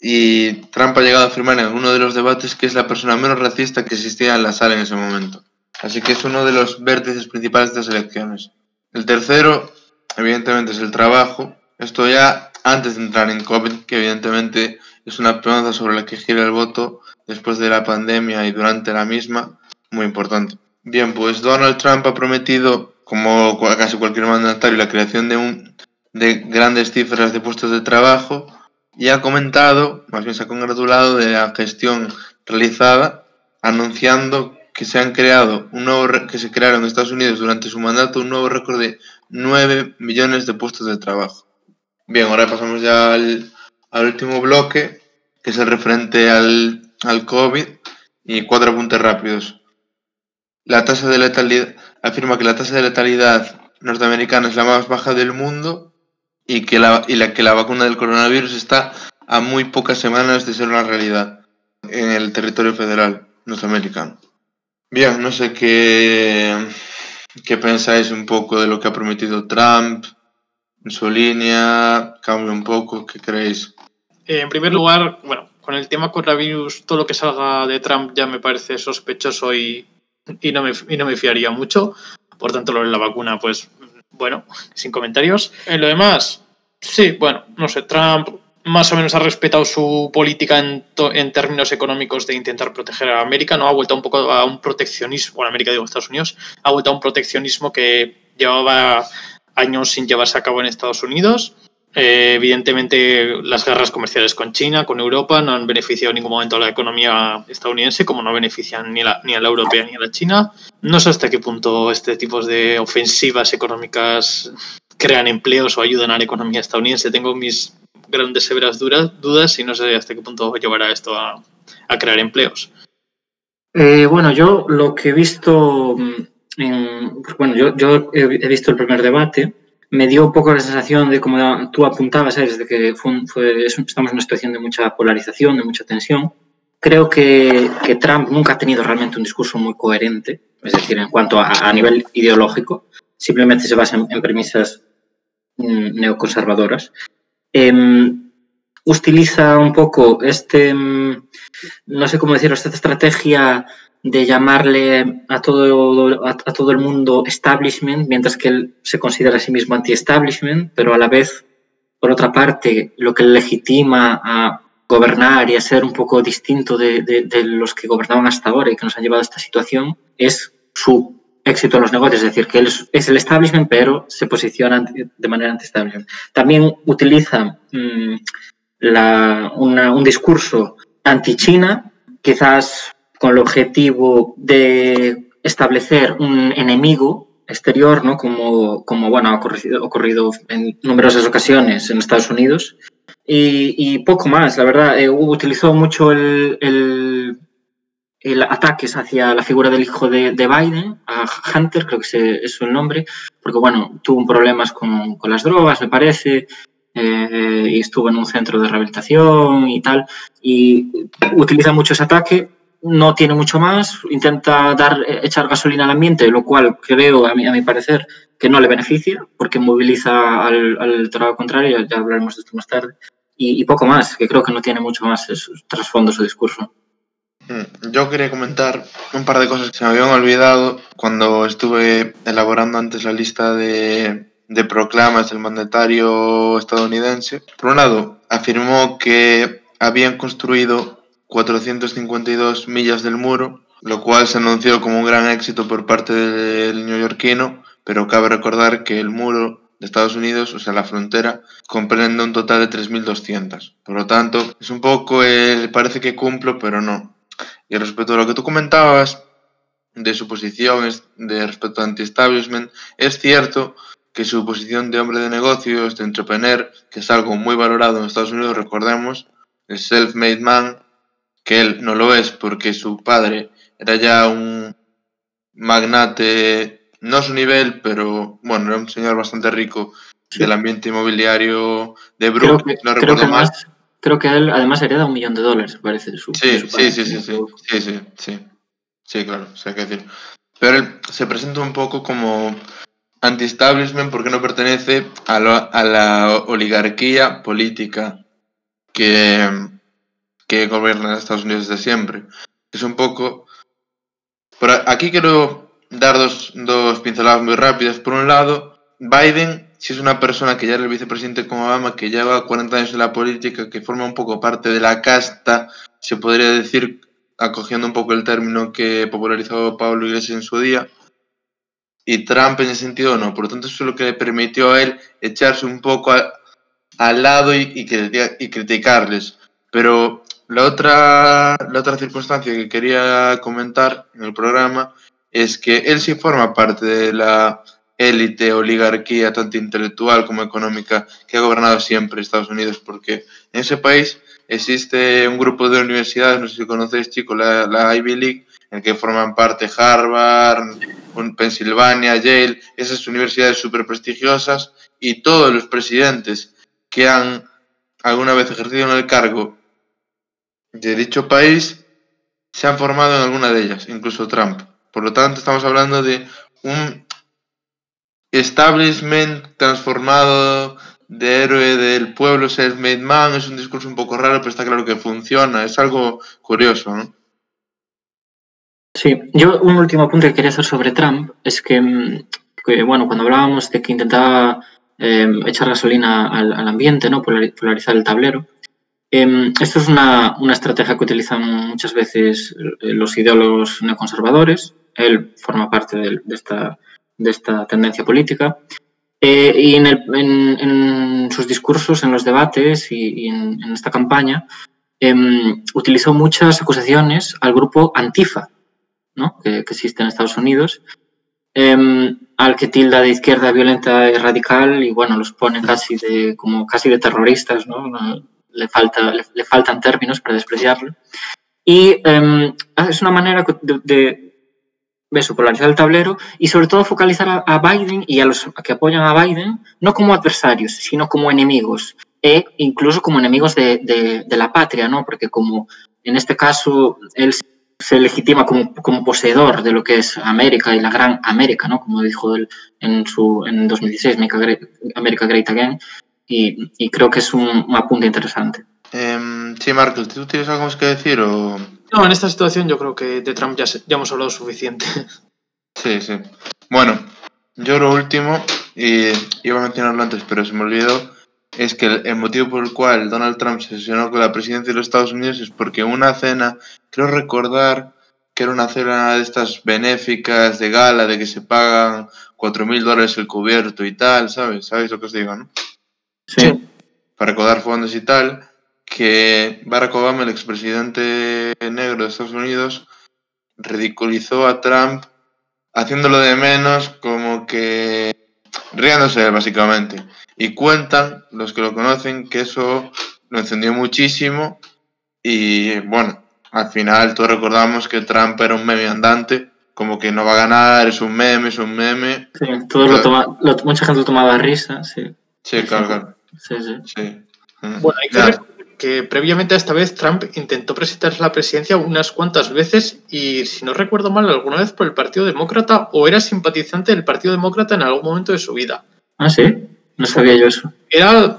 y Trump ha llegado a afirmar en uno de los debates que es la persona menos racista que existía en la sala en ese momento. Así que es uno de los vértices principales de estas elecciones. El tercero, evidentemente, es el trabajo. Esto ya antes de entrar en COVID, que evidentemente es una pregunta sobre la que gira el voto después de la pandemia y durante la misma, muy importante. Bien, pues Donald Trump ha prometido, como casi cualquier mandatario, la creación de, un, de grandes cifras de puestos de trabajo y ha comentado, más bien se ha congratulado de la gestión realizada, anunciando que se han creado un nuevo que se crearon en Estados Unidos durante su mandato un nuevo récord de 9 millones de puestos de trabajo. Bien, ahora pasamos ya al, último bloque, que es el referente al, al COVID y cuatro apuntes rápidos. La tasa de letalidad afirma que la tasa de letalidad norteamericana es la más baja del mundo y que la, y la que la vacuna del coronavirus está a muy pocas semanas de ser una realidad en el territorio federal norteamericano. Bien, no sé qué, qué pensáis un poco de lo que ha prometido Trump en su línea, cambia un poco, ¿qué creéis? En primer lugar, bueno, con el tema coronavirus, todo lo que salga de Trump ya me parece sospechoso y, y, no, me, y no me fiaría mucho. Por tanto, lo de la vacuna, pues bueno, sin comentarios. En lo demás, sí, bueno, no sé, Trump más o menos ha respetado su política en, en, términos económicos de intentar proteger a América, ¿no? Ha vuelto un poco a un proteccionismo, bueno, América digo Estados Unidos, ha vuelto a un proteccionismo que llevaba años sin llevarse a cabo en Estados Unidos eh, evidentemente, las guerras comerciales con China, con Europa, no han beneficiado en ningún momento a la economía estadounidense, como no benefician ni, ni a la europea ni a la china. No sé hasta qué punto este tipo de ofensivas económicas crean empleos o ayudan a la economía estadounidense. Tengo mis grandes severas dudas y no sé hasta qué punto llevará esto a, crear empleos. Eh, bueno, yo lo que he visto, mm, bueno, yo, he visto el primer debate me dio un poco la sensación de, como tú apuntabas, ¿sabes? de que estamos en una situación de mucha polarización, de mucha tensión. Creo que, Trump nunca ha tenido realmente un discurso muy coherente, es decir, en cuanto a, a nivel ideológico, simplemente se basa en, premisas mm, neoconservadoras. Eh, utiliza un poco este, mm, no sé cómo decirlo, esta estrategia de llamarle a todo, a, todo el mundo establishment, mientras que él se considera a sí mismo anti-establishment, pero a la vez, por otra parte, lo que le legitima a gobernar y a ser un poco distinto de, de, los que gobernaban hasta ahora y que nos han llevado a esta situación es su éxito en los negocios, es decir, que él es el establishment, pero se posiciona de manera anti-establishment. También utiliza mm, un discurso anti-China, quizás con el objetivo de establecer un enemigo exterior, ¿no? como, como bueno, ha ocurrido, en numerosas ocasiones en Estados Unidos. Y, poco más, la verdad. Eh, utilizó mucho el, el, ataques hacia la figura del hijo de, de Biden, a Hunter, creo que es su nombre, porque bueno, tuvo problemas con, con las drogas, me parece, eh, y estuvo en un centro de rehabilitación y tal, y utiliza mucho ese ataque no tiene mucho más, intenta dar, echar gasolina al ambiente, lo cual creo, a mi, a mi parecer, que no le beneficia, porque moviliza al, al contrario, ya hablaremos de esto más tarde. y, y poco más, que creo que no tiene mucho más trasfondo su discurso. Mm, Yo quería comentar un par de cosas que se me habían olvidado cuando estuve elaborando antes la lista de, de proclamas del mandatario estadounidense. Por un lado, afirmó que habían construido 452 millas del muro, lo cual se anunció como un gran éxito por parte del neoyorquino, pero cabe recordar que el muro de Estados Unidos, o sea, la frontera, comprende un total de 3.200. Por lo tanto, es un poco, el, parece que cumplo, pero no. Y respecto a lo que tú comentabas de su posición de respecto a anti-establishment, es cierto que su posición de hombre de negocios, de entrepreneur, que es algo muy valorado en Estados Unidos, recordemos, el self-made man, que él no lo es porque su padre era ya un magnate, no a su nivel, pero bueno, era un señor bastante rico Sí. del ambiente inmobiliario de Brooklyn, no recuerdo más, creo que él además hereda un millón de dólares, parece, su, de Sí, su sí, sí, sí, sí, sí, sí, sí, sí, claro, o sea, que decir. Pero él se presenta un poco como anti-establishment porque no pertenece a, lo- a la oligarquía política que, que gobierna Estados Unidos desde siempre. Es un poco... Por a- aquí quiero dar dos, dos pinceladas muy rápidas. Por un lado, Biden, si es una persona que ya era el vicepresidente con Obama, que lleva 40 años en la política, que forma un poco parte de la casta, se podría decir, acogiendo un poco el término que popularizó Pablo Iglesias en su día, y Trump en ese sentido no. Por lo tanto, eso es lo que le permitió a él echarse un poco al lado y, y, y criticarles. Pero la otra, la otra circunstancia que quería comentar en el programa es que él sí forma parte de la élite, oligarquía, tanto intelectual como económica, que ha gobernado siempre Estados Unidos, porque en ese país existe un grupo de universidades, no sé si conocéis, chicos, la, Ivy League, en el que forman parte Harvard, Pensilvania, Yale, esas universidades súper prestigiosas, y todos los presidentes que han alguna vez ejercido en el cargo de dicho país se han formado en alguna de ellas, incluso Trump. Por lo tanto, estamos hablando de un establishment transformado de héroe del pueblo, self-made man. Es un discurso un poco raro, pero está claro que funciona. Es algo curioso, ¿no? Sí, yo un último apunte que quería hacer sobre Trump es que, mm, bueno, cuando hablábamos de que intentaba eh, echar gasolina al, al ambiente, ¿no? Polari- polarizar el tablero, eh, esto es una, una estrategia que utilizan muchas veces eh, los ideólogos neoconservadores. Él forma parte de, esta, de esta tendencia política. Eh, y en, sus discursos, en los debates y, en, esta campaña, em, utilizó muchas acusaciones al grupo Antifa, que, existe en Estados Unidos, em, al que tilda de izquierda violenta y radical y bueno, los pone casi de, como casi de terroristas, ¿no? Le, falta, le, faltan términos para despreciarlo. Y em, es una manera de eso, polarizar el tablero y sobre todo focalizar a, Biden y a los que apoyan a Biden no como adversarios, sino como enemigos e incluso como enemigos de, la patria, ¿no? Porque como en este caso él se legitima como, poseedor de lo que es América y la gran América, ¿no? Como dijo él en, su, en 2016, America Great, Again, y, creo que es un, un apunte interesante. Eh, sí, Marcos, ¿tú tienes algo más que decir o...? No, en esta situación yo creo que de Trump ya, se, ya hemos hablado suficiente. Sí, sí. Bueno, yo lo último, y iba a mencionarlo antes, pero se me olvidó, es que el, motivo por el cual Donald Trump se sesionó con la presidencia de los Estados Unidos es porque una cena, creo recordar que era una cena de estas benéficas de gala, de que se pagan cuatro mil dólares el cubierto y tal, ¿sabes? ¿Sabéis lo que os digo, no? Sí. Para recaudar fondos y tal, que Barack Obama, el expresidente negro de Estados Unidos, ridiculizó a Trump haciéndolo de menos, como que riéndose básicamente. Y cuentan los que lo conocen que eso lo encendió muchísimo y bueno, al final todos recordamos que Trump era un meme andante, como que no va a ganar, es un meme, es un meme. Sí, todos lo toma, lo, mucha gente lo tomaba a risa, sí. Sí, claro, claro. Sí, sí. sí. Bueno, hay que que previamente a esta vez Trump intentó presentarse a la presidencia unas cuantas veces y, si no recuerdo mal, alguna vez por el Partido Demócrata o era simpatizante del Partido Demócrata en algún momento de su vida. Ah, sí, no sabía yo eso. Era,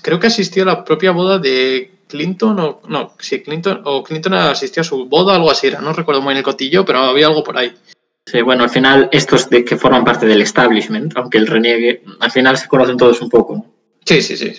creo que asistió a la propia boda de Clinton o no, si Clinton o Clinton asistió a su boda, algo así era, no recuerdo muy en el cotillo, pero había algo por ahí. Sí, bueno, al final estos de que forman parte del establishment, aunque él reniegue, al final se conocen todos un poco. Sí, sí, sí.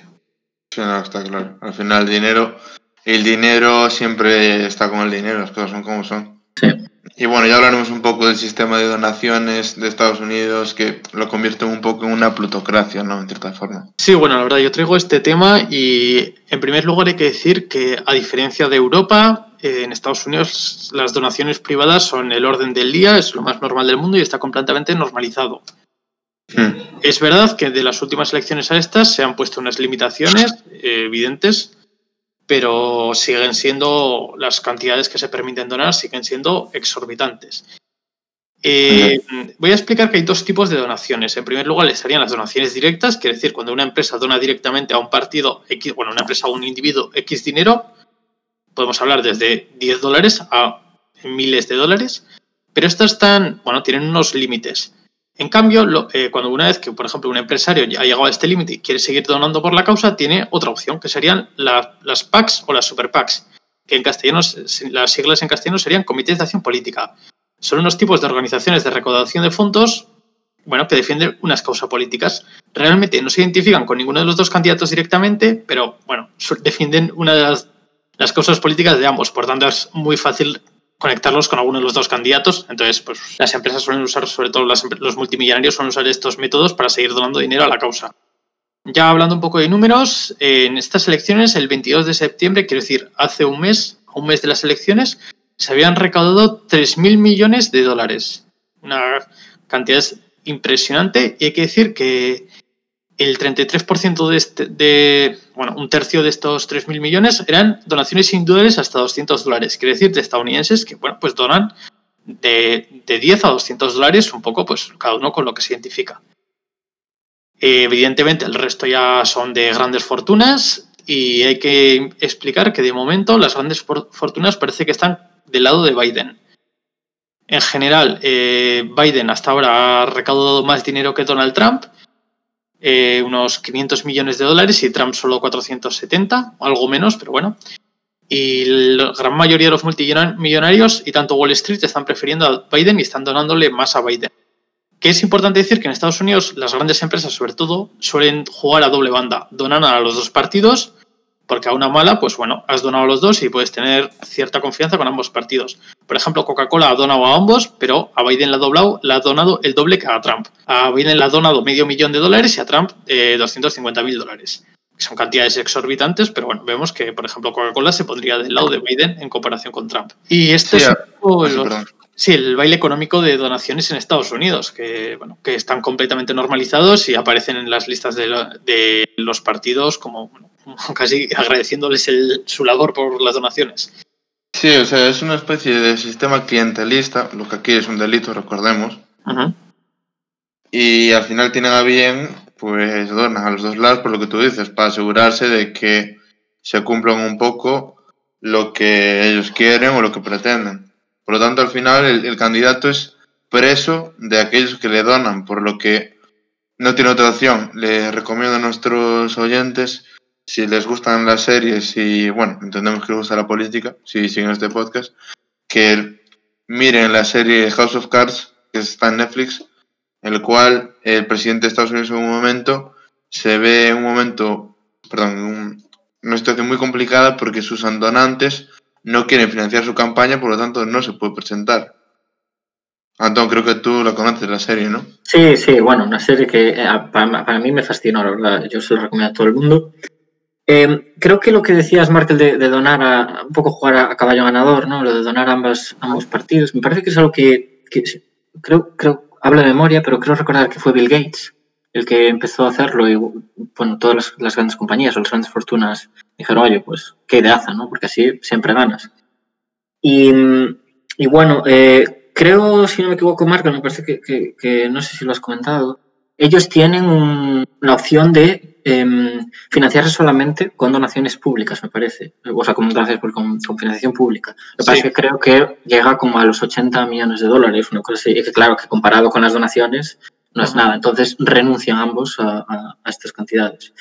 Sí, no, está claro. Al final el dinero, el dinero siempre está con el dinero, las cosas son como son. Sí. Y bueno, ya hablaremos un poco del sistema de donaciones de Estados Unidos, que lo convierte un poco en una plutocracia, ¿no? En cierta forma. Sí, bueno, la verdad, yo traigo este tema y en primer lugar hay que decir que a diferencia de Europa, eh, en Estados Unidos las donaciones privadas son el orden del día, es lo más normal del mundo y está completamente normalizado. Hmm. Es verdad que de las últimas elecciones a estas se han puesto unas limitaciones eh, evidentes pero siguen siendo las cantidades que se permiten donar siguen siendo exorbitantes. Eh, voy a explicar que hay dos tipos de donaciones. En primer lugar, estarían las donaciones directas, quiere decir, cuando una empresa dona directamente a un partido X, bueno, una empresa o un individuo X dinero, podemos hablar desde 10 dólares a miles de dólares, pero estas están, bueno, tienen unos límites. En cambio, eh, cuando una vez que, por ejemplo, un empresario ya ha llegado a este límite y quiere seguir donando por la causa, tiene otra opción, que serían las PACs o las Super PACs, que en castellano, las siglas en castellano serían Comités de Acción Política. Son unos tipos de organizaciones de recaudación de fondos bueno, que defienden unas causas políticas. Realmente no se identifican con ninguno de los dos candidatos directamente, pero bueno, defienden una de las, las causas políticas de ambos. Por tanto, es muy fácil conectarlos con alguno de los dos candidatos. Entonces, pues las empresas suelen usar, sobre todo los multimillonarios, suelen usar estos métodos para seguir donando dinero a la causa. Ya hablando un poco de números, en estas elecciones, el 22 de septiembre, quiero decir, hace un mes, un mes de las elecciones, se habían recaudado 3.000 millones de dólares. Una cantidad impresionante y hay que decir que el 33% de, este, de, bueno, un tercio de estos 3.000 millones eran donaciones individuales hasta 200 dólares. Quiere decir, de estadounidenses que, bueno, pues donan de, de 10 a 200 dólares, un poco, pues cada uno con lo que se identifica. evidentemente, el resto ya son de grandes fortunas y hay que explicar que de momento las grandes fortunas parece que están del lado de Biden. En general, eh, Biden hasta ahora ha recaudado más dinero que Donald Trump eh, unos 500 millones de dólares y Trump solo 470, algo menos, pero bueno. Y la gran mayoría de los multimillonarios y tanto Wall Street están prefiriendo a Biden y están donándole más a Biden. Que es importante decir que en Estados Unidos las grandes empresas, sobre todo, suelen jugar a doble banda. Donan a los dos partidos porque a una mala, pues bueno, has donado a los dos y puedes tener cierta confianza con ambos partidos. Por ejemplo, Coca-Cola ha donado a ambos, pero a Biden le ha, doblado, le ha donado el doble que a Trump. A Biden le ha donado medio millón de dólares y a Trump eh, 250 mil dólares. Son cantidades exorbitantes, pero bueno, vemos que, por ejemplo, Coca-Cola se pondría del lado de Biden en comparación con Trump. Y este es sí, el baile económico de donaciones en Estados Unidos, que, bueno, que están completamente normalizados y aparecen en las listas de, de los partidos como casi agradeciéndoles su labor por las donaciones. Sí, o sea, es una especie de sistema clientelista, lo que aquí es un delito, recordemos. Y al final tienen a bien, pues donan a los dos lados por lo que tú dices, para asegurarse de que se cumplan un poco lo que ellos quieren o lo que pretenden. Por lo tanto, al final el, candidato es preso de aquellos que le donan, por lo que no tiene otra opción. Le recomiendo a nuestros oyentes si les gustan las series y, bueno, entendemos que les gusta la política, si siguen este podcast, que miren la serie House of Cards, que está en Netflix, en el cual el presidente de Estados Unidos en un momento se ve en un momento, perdón, una situación muy complicada porque sus donantes no quieren financiar su campaña, por lo tanto no se puede presentar. Antón, creo que tú la conoces, la serie, ¿no? Sí, sí, bueno, una serie que eh, para, para, mí me fascinó, la verdad. Yo se lo recomiendo a todo el mundo. Eh, creo que lo que decías, Martel, de, donar a un poco jugar a, caballo ganador, ¿no? Lo de donar ambas, ambos partidos, me parece que es algo que, que, creo, creo, hablo de memoria, pero creo recordar que fue Bill Gates el que empezó a hacerlo y, bueno, todas las, las grandes compañías o las grandes fortunas dijeron, oye, pues qué ideaza, ¿no? Porque así siempre ganas. Y, y bueno, eh, creo, si no me equivoco, Marco, me parece que, que, que, no sé si lo has comentado, ellos tienen un, la opción de eh, financiarse solamente con donaciones públicas, me parece. O sea, con, con, con financiación pública. Lo que pasa es que creo que llega como a los 80 millones de dólares, una cosa así. Y que claro, que comparado con las donaciones no es nada. Entonces renuncian ambos a, a, a estas cantidades.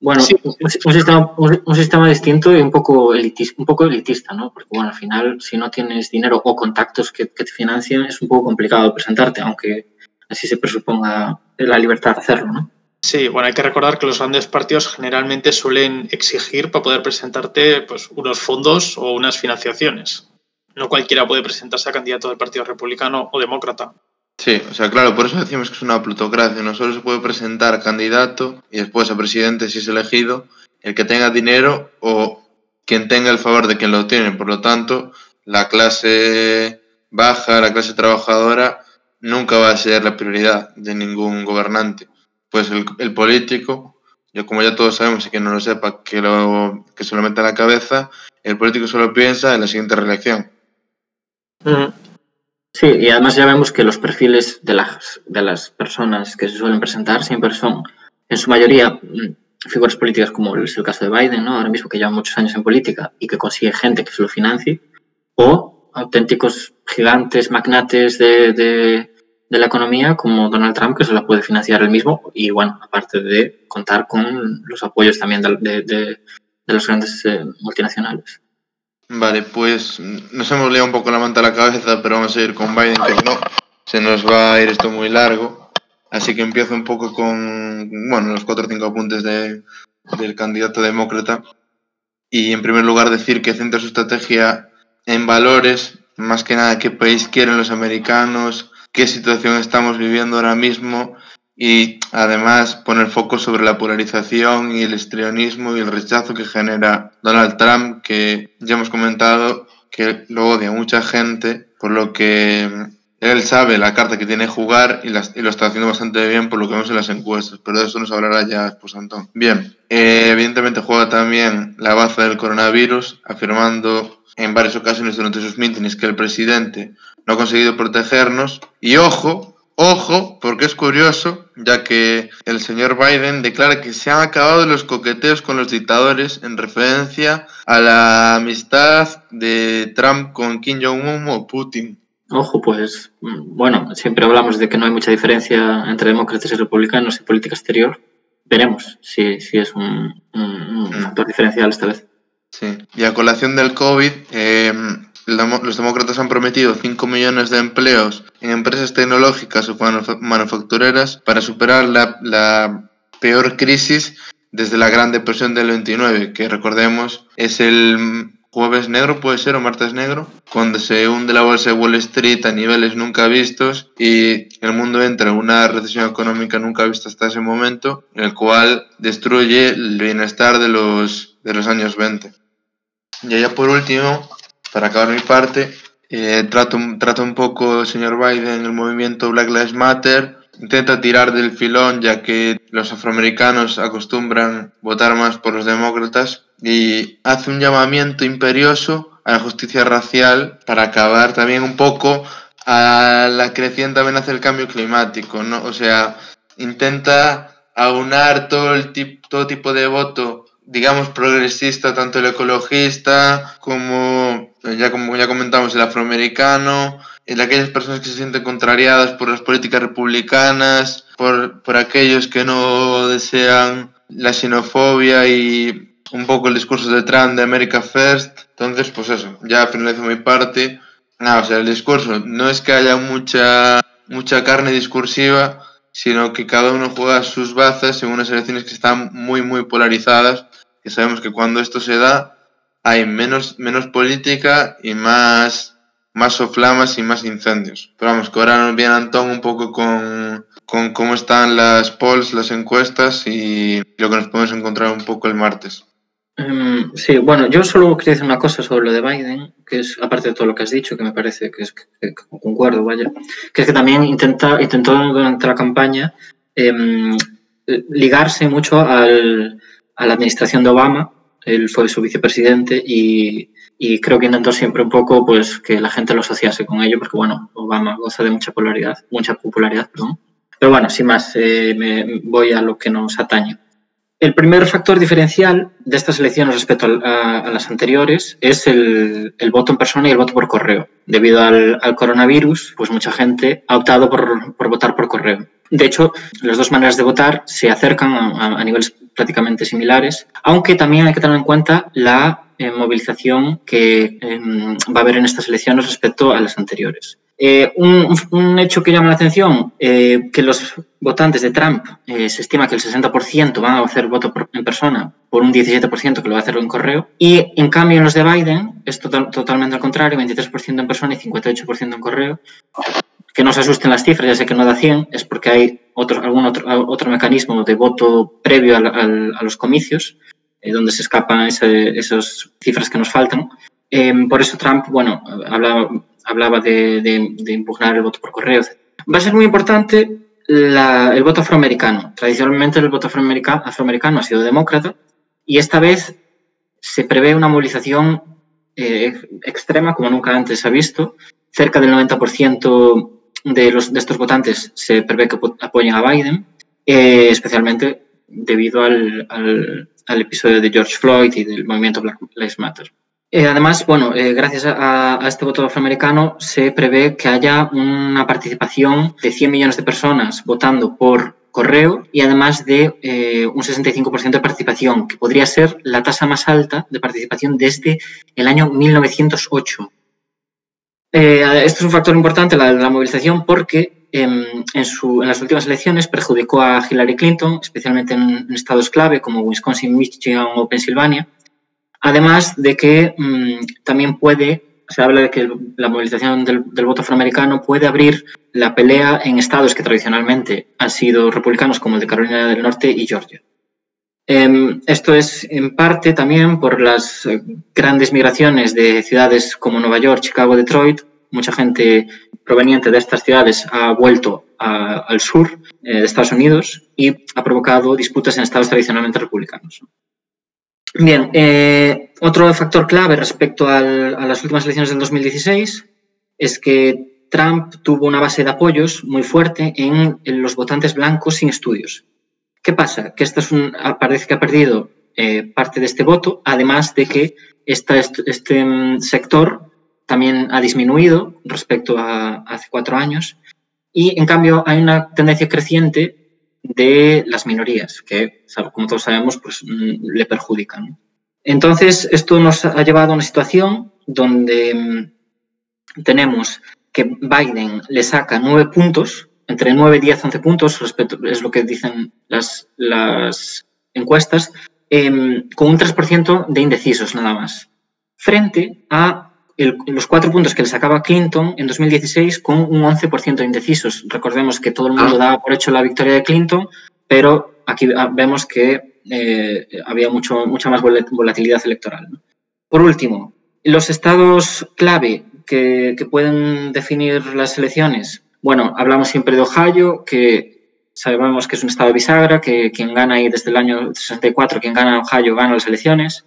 Bueno, Sí. un, un sistema, un, un sistema distinto y un poco, elitista, un poco elitista, ¿no? Porque, bueno, al final, si no tienes dinero o contactos que, que te financien, es un poco complicado presentarte, aunque así se presuponga la libertad de hacerlo, ¿no? Sí, bueno, hay que recordar que los grandes partidos generalmente suelen exigir para poder presentarte pues, unos fondos o unas financiaciones. No cualquiera puede presentarse a candidato del Partido Republicano o Demócrata. Sí, o sea, claro, por eso decimos que es una plutocracia. No solo se puede presentar candidato y después a presidente si es elegido el que tenga dinero o quien tenga el favor de quien lo tiene. Por lo tanto, la clase baja, la clase trabajadora, nunca va a ser la prioridad de ningún gobernante. Pues el, el político, yo como ya todos sabemos y que no lo sepa, que, lo, que se lo meta en la cabeza, el político solo piensa en la siguiente reelección. Sí, y además ya vemos que los perfiles de las, de las personas que se suelen presentar siempre son, en su mayoría, mm, figuras políticas como es el caso de Biden, ¿no? ahora mismo que lleva muchos años en política y que consigue gente que se lo financie, o auténticos gigantes, magnates de, de, de la economía como Donald Trump, que se la puede financiar él mismo, y bueno, aparte de contar con los apoyos también de, de, los grandes eh, multinacionales. Vale, pues nos hemos liado un poco la manta a la cabeza, pero vamos a ir con Biden, que no, se nos va a ir esto muy largo. Así que empiezo un poco con, bueno, los cuatro o cinco apuntes de, del candidato demócrata. Y en primer lugar decir que centra su estrategia en valores, más que nada qué país quieren los americanos, qué situación estamos viviendo ahora mismo y además poner foco sobre la polarización y el estrionismo y el rechazo que genera Donald Trump, que ya hemos comentado que lo odia mucha gente, por lo que él sabe la carta que tiene que jugar y, y, lo está haciendo bastante bien por lo que vemos en las encuestas, pero de eso nos hablará ya pues Antón. Bien, eh, evidentemente juega también la baza del coronavirus, afirmando en varias ocasiones durante sus mítines que el presidente no ha conseguido protegernos y ojo, Ojo, porque es curioso, ya que el señor Biden declara que se han acabado los coqueteos con los dictadores en referencia a la amistad de Trump con Kim Jong-un o Putin. Ojo, pues, bueno, siempre hablamos de que no hay mucha diferencia entre demócratas y republicanos en política exterior. Veremos si, si es un, un, un factor diferencial esta vez. Sí, y a colación del COVID, eh, los demócratas han prometido 5 millones de empleos en empresas tecnológicas o manufactureras para superar la, la, peor crisis desde la Gran Depresión del 29, que recordemos es el jueves negro, puede ser, o martes negro, cuando se hunde la bolsa de Wall Street a niveles nunca vistos y el mundo entra en una recesión económica nunca vista hasta ese momento, en el cual destruye el bienestar de los, de los años 20. Y ya por último, para acabar mi parte, eh, trato, trato un poco el señor Biden el movimiento Black Lives Matter, intenta tirar del filón ya que los afroamericanos acostumbran votar más por los demócratas y hace un llamamiento imperioso a la justicia racial para acabar también un poco a la creciente amenaza del cambio climático, ¿no? O sea, intenta aunar todo, el tip, todo tipo de voto digamos, progresista, tanto el ecologista como, ya como ya comentamos, el afroamericano, el de aquellas personas que se sienten contrariadas por las políticas republicanas, por, por aquellos que no desean la xenofobia y un poco el discurso de Trump de America First. Entonces, pues eso, ya finalizo mi parte. Nada, o sea, el discurso no es que haya mucha, mucha carne discursiva, sino que cada uno juega sus bazas en unas elecciones que están muy, muy polarizadas, que sabemos que cuando esto se da hay menos, menos política y más, más soflamas y más incendios. Pero vamos, que ahora nos viene Antón un poco con, con cómo están las polls, las encuestas y lo que nos podemos encontrar un poco el martes. Um, sí, bueno, yo solo quería decir una cosa sobre lo de Biden, que es, aparte de todo lo que has dicho, que me parece que es que, que concuerdo, vaya, que es que también intenta, intentó durante la campaña eh, ligarse mucho al, a la administración de Obama, él fue su vicepresidente y, y, creo que intentó siempre un poco pues que la gente lo asociase con ello, porque bueno, Obama goza de mucha popularidad, mucha popularidad, perdón. Pero bueno, sin más, eh, me voy a lo que nos atañe. El primer factor diferencial de estas elecciones respecto a, a las anteriores es el, el, voto en persona y el voto por correo. Debido al, al, coronavirus, pues mucha gente ha optado por, por votar por correo. De hecho, las dos maneras de votar se acercan a, a niveles prácticamente similares, aunque también hay que tener en cuenta la eh, movilización que eh, va a haber en estas elecciones respecto a las anteriores. Eh, un, un, hecho que llama la atención, eh, que los votantes de Trump eh, se estima que el 60% van a hacer voto por, en persona por un 17% que lo va a hacer en correo. Y en cambio en los de Biden es total, totalmente al contrario, 23% en persona y 58% en correo. Que no se asusten las cifras, ya sé que no da 100, es porque hay otro, algún otro, otro mecanismo de voto previo al, al, a los comicios, eh, donde se escapan esas cifras que nos faltan. Eh, por eso Trump, bueno, hablaba, hablaba de, de, de, impugnar el voto por correo. Va a ser muy importante la, el voto afroamericano. Tradicionalmente el voto afroamericano, afroamericano ha sido demócrata y esta vez se prevé una movilización eh, extrema como nunca antes se ha visto. Cerca del 90% de, los, de estos votantes se prevé que apoyen a Biden, eh, especialmente debido al, al, episodio de George Floyd y del movimiento Black Lives Matter. Eh, además, bueno, eh, gracias a, a, este voto afroamericano se prevé que haya una participación de 100 millones de personas votando por correo y además de eh, un 65% de participación, que podría ser la tasa más alta de participación desde el año 1908. Eh, esto es un factor importante, la, la movilización, porque en, en, en, las últimas elecciones perjudicó a Hillary Clinton, especialmente en, en, estados clave como Wisconsin, Michigan o Pensilvania. Además de que mmm, también puede, se habla de que la movilización del, del, voto afroamericano puede abrir la pelea en estados que tradicionalmente han sido republicanos, como el de Carolina del Norte y Georgia. Eh, esto es en parte también por las grandes migraciones de ciudades como Nueva York, Chicago, Detroit. Mucha gente proveniente de estas ciudades ha vuelto al sur eh, de Estados Unidos y ha provocado disputas en estados tradicionalmente republicanos. Bien, eh, otro factor clave respecto a las últimas elecciones del 2016 es que Trump tuvo una base de apoyos muy fuerte en los votantes blancos sin estudios. ¿Qué pasa? Que esta es un, parece que ha perdido eh, parte de este voto, además de que este mm, sector también ha disminuido respecto a, a hace cuatro años y, en cambio, hay una tendencia creciente de las minorías, que, como todos sabemos, pues, mm, le perjudican. Entonces, esto nos ha llevado a una situación donde mm, tenemos que Biden le saca nueve puntos entre 9, 10, 11 puntos, respecto, es lo que dicen las, las encuestas, eh, con un 3% de indecisos nada más, frente a el, los cuatro puntos que le sacaba Clinton en 2016 con un 11% de indecisos. Recordemos que todo el mundo ah. daba por hecho la victoria de Clinton, pero aquí vemos que eh, había mucho, mucha más volatilidad electoral. ¿no? Por último, los estados clave que, que pueden definir las elecciones, bueno, hablamos siempre de Ohio, que sabemos que es un estado bisagra, que quien gana ahí desde el año 64, quien gana Ohio gana las elecciones.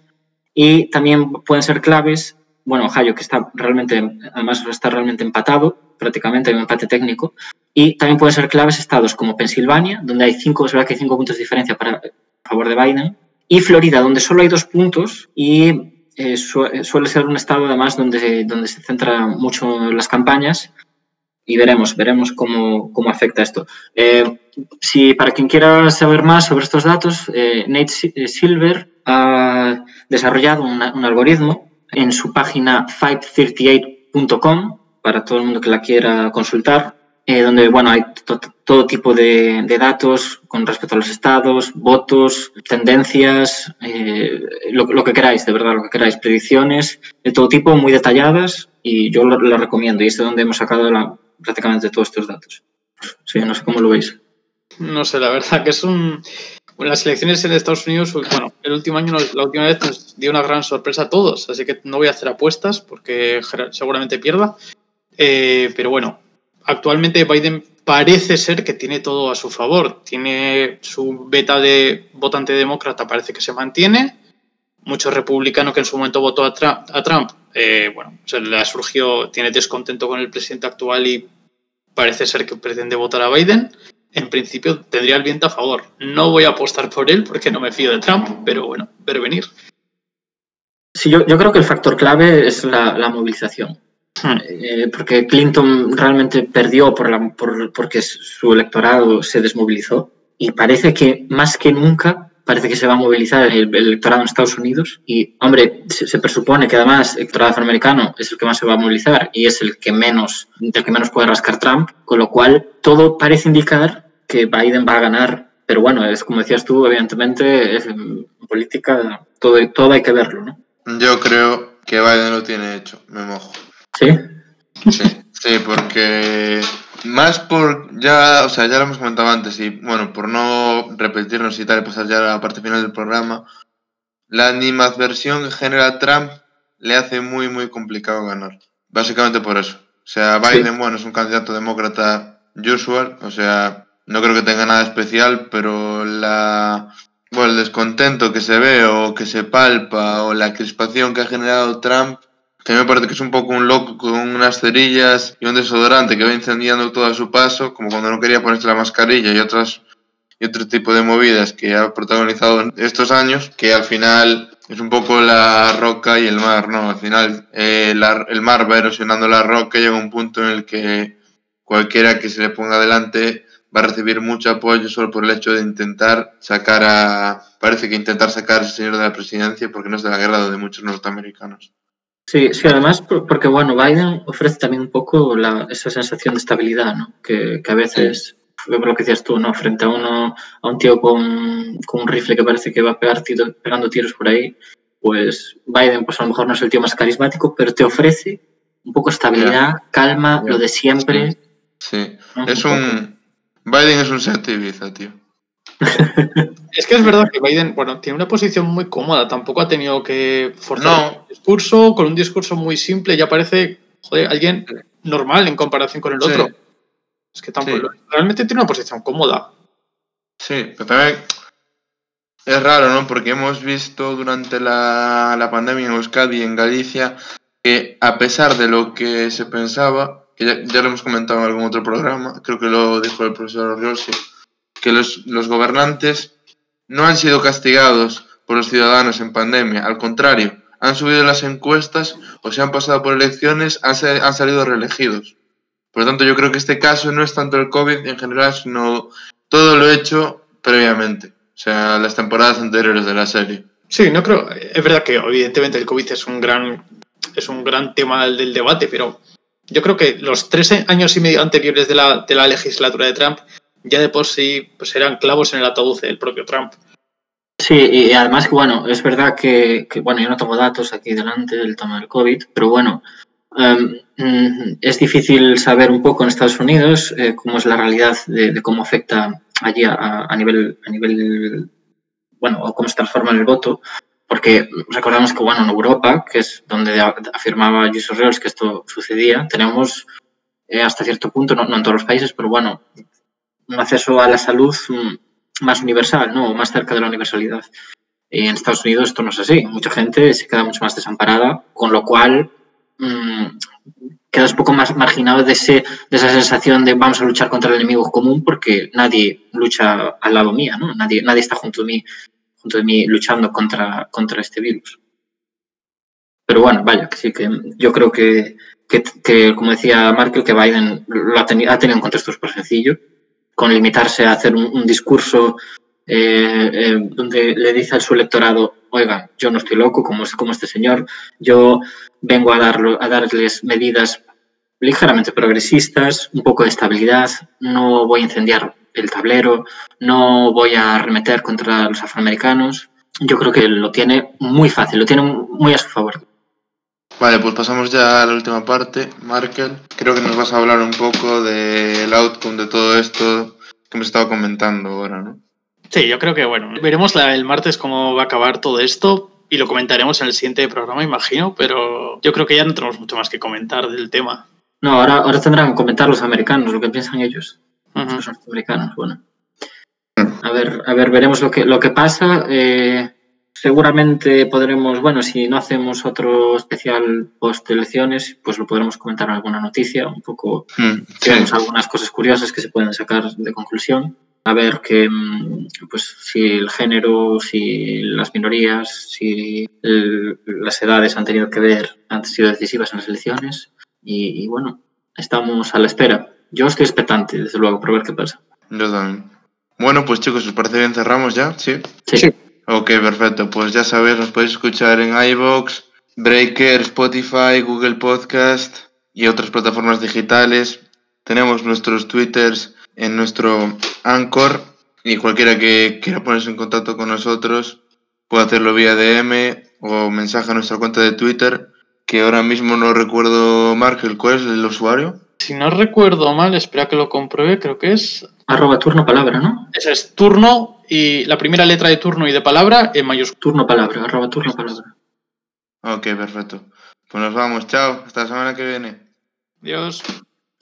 Y también pueden ser claves, bueno, Ohio que está realmente, además está realmente empatado, prácticamente hay un empate técnico. Y también pueden ser claves estados como Pensilvania, donde hay cinco, es verdad que hay cinco puntos de diferencia para a favor de Biden. Y Florida, donde solo hay dos puntos y eh, suele ser un estado además donde, donde se centra mucho las campañas y veremos, veremos cómo, cómo afecta esto. Eh, si para quien quiera saber más sobre estos datos, eh, Nate eh, Silver ha desarrollado una, un algoritmo en su página 538.com para todo el mundo que la quiera consultar, eh, donde bueno, hay to todo tipo de, de, datos con respecto a los estados, votos, tendencias, eh, lo, lo, que queráis, de verdad, lo que queráis, predicciones de todo tipo, muy detalladas, y yo lo recomiendo. Y es de donde hemos sacado la, prácticamente todos estos datos. Sí, no sé cómo lo veis. No sé, la verdad que es un... Las elecciones en Estados Unidos, bueno, el último año, la última vez nos dio una gran sorpresa a todos, así que no voy a hacer apuestas porque seguramente pierda. Eh, pero bueno, actualmente Biden parece ser que tiene todo a su favor. Tiene su beta de votante demócrata, parece que se mantiene. Mucho republicano que en su momento votó a Trump eh, bueno, se le ha surgido, tiene descontento con el presidente actual y parece ser que pretende votar a Biden. En principio tendría el viento a favor. No voy a apostar por él porque no me fío de Trump, pero bueno, ver venir. Sí, yo, yo creo que el factor clave es la, la movilización. Hmm. Eh, porque Clinton realmente perdió por la, por, porque su electorado se desmovilizó y parece que más que nunca parece que se va a movilizar el, el electorado en Estados Unidos y, hombre, se, se, presupone que además el electorado afroamericano es el que más se va a movilizar y es el que menos, del que menos puede rascar Trump, con lo cual todo parece indicar que Biden va a ganar, pero bueno, es como decías tú, evidentemente, es, en política todo, todo hay que verlo, ¿no? Yo creo que Biden lo tiene hecho, me mojo. ¿Sí? Sí, sí, porque más por ya, o sea, ya lo hemos comentado antes y bueno, por no repetirnos y tal y pasar ya a la parte final del programa, la animadversión que genera Trump le hace muy muy complicado ganar. Básicamente por eso. O sea, Biden, sí. bueno, es un candidato demócrata usual, o sea, no creo que tenga nada especial, pero la bueno, el descontento que se ve o que se palpa o la crispación que ha generado Trump que me parece que es un poco un loco con unas cerillas y un desodorante que va incendiando todo a su paso, como cuando no quería ponerse la mascarilla y otras y otro tipo de movidas que ha protagonizado estos años, que al final es un poco la roca y el mar, ¿no? Al final eh, la, el mar va erosionando la roca y llega un punto en el que cualquiera que se le ponga delante va a recibir mucho apoyo solo por el hecho de intentar sacar a... Parece que intentar sacar a ese señor de la presidencia porque no es del agrado de muchos norteamericanos. Sí, sí, además, porque bueno, Biden ofrece también un poco la, esa sensación de estabilidad, ¿no? Que, que a veces, sí. lo que decías tú, ¿no? Frente a uno, a un tío con, con, un rifle que parece que va a pegar tiro, pegando tiros por ahí, pues Biden, pues a lo mejor no es el tío más carismático, pero te ofrece un poco estabilidad, yeah. calma, yeah. lo de siempre. Sí, sí. ¿no? es un... Biden es un Ibiza, tío. Es que es verdad que Biden, bueno, tiene una posición muy cómoda, tampoco ha tenido que forzar no. el discurso, con un discurso muy simple ya parece, joder, alguien normal en comparación con el otro. Es que tampoco, sí. realmente tiene una posición cómoda. Sí, pero también es raro, ¿no? Porque hemos visto durante la, la pandemia en Euskadi y en Galicia que a pesar de lo que se pensaba, que ya, ya lo hemos comentado en algún otro programa, creo que lo dijo el profesor Rossi, que los, los, gobernantes no han sido castigados por los ciudadanos en pandemia, al contrario, han subido las encuestas o se han pasado por elecciones, han, han salido reelegidos. Por lo tanto, yo creo que este caso no es tanto el COVID en general, sino todo lo hecho previamente, o sea, las temporadas anteriores de la serie. Sí, no creo, es verdad que evidentemente el COVID es un gran, es un gran tema del debate, pero yo creo que los tres años y medio anteriores de la, de la legislatura de Trump ya de por sí pues eran clavos en el ataúd del propio Trump. Sí, y además, bueno, es verdad que, que, bueno, yo no tengo datos aquí delante del tema del COVID, pero bueno, um, es difícil saber un poco en Estados Unidos eh, cómo es la realidad de, cómo afecta allí a, nivel, a nivel, bueno, o cómo se transforma en el voto, porque recordamos que, bueno, en Europa, que es donde afirmaba Jesus Reels que esto sucedía, tenemos eh, hasta cierto punto, no en todos los países, pero bueno, un acceso a la salud más universal, ¿no? más cerca de la universalidad. Y en Estados Unidos esto no es así. Mucha gente se queda mucho más desamparada, con lo cual mmm, quedas un poco más marginado de, ese, de esa sensación de vamos a luchar contra el enemigo común porque nadie lucha al lado mío, ¿no? Nadie, nadie está junto de mí, junto de mí luchando contra, contra este virus. Pero bueno, vaya, sí que yo creo que, que, que como decía Markel, que Biden lo ha, tenido, ha tenido un contexto súper sencillo con limitarse a hacer un, discurso eh, eh, donde le dice a su electorado, oiga, yo no estoy loco como, como este señor, yo vengo a, darlo, a darles medidas ligeramente progresistas, un poco de estabilidad, no voy a incendiar el tablero, no voy a arremeter contra los afroamericanos. Yo creo que lo tiene muy fácil, lo tiene muy a su favor. Vale, pues pasamos ya a la última parte. Markel, creo que nos vas a hablar un poco del outcome de todo esto que hemos estado comentando ahora, ¿no? Sí, yo creo que, bueno, veremos la, el martes cómo va a acabar todo esto y lo comentaremos en el siguiente programa, imagino, pero yo creo que ya no tenemos mucho más que comentar del tema. No, ahora, ahora tendrán que comentar los americanos, lo que piensan ellos. Uh -huh. Los americanos, bueno. A ver, a ver, veremos lo que, lo que pasa. Eh, Seguramente podremos, bueno, si no hacemos otro especial post elecciones, pues lo podremos comentar en alguna noticia, un poco, mm, sí. tenemos algunas cosas curiosas que se pueden sacar de conclusión. A ver que, mm, pues, si el género, si las minorías, si el, las edades han tenido que ver, han sido decisivas en las elecciones. y, y bueno, estamos a la espera. Yo estoy expectante, desde luego, por ver qué pasa. Yo también. Bueno, pues chicos, ¿os parece bien? ¿Cerramos ya? ¿Sí? Sí. Sí. Ok, perfecto. Pues ya sabéis, nos podéis escuchar en iVoox, Breaker, Spotify, Google Podcast y otras plataformas digitales. Tenemos nuestros twitters en nuestro Anchor y cualquiera que quiera ponerse en contacto con nosotros puede hacerlo vía DM o mensaje a nuestra cuenta de Twitter, que ahora mismo no recuerdo, Mark, el cuál es el usuario. Si no recuerdo mal, espera que lo compruebe, creo que es. Arroba turno palabra, ¿no? Ese es turno y la primera letra de turno y de palabra en mayúscula. Turno palabra, arroba turno palabra. Ok, perfecto. Pues nos vamos, chao, hasta la semana que viene. Adiós.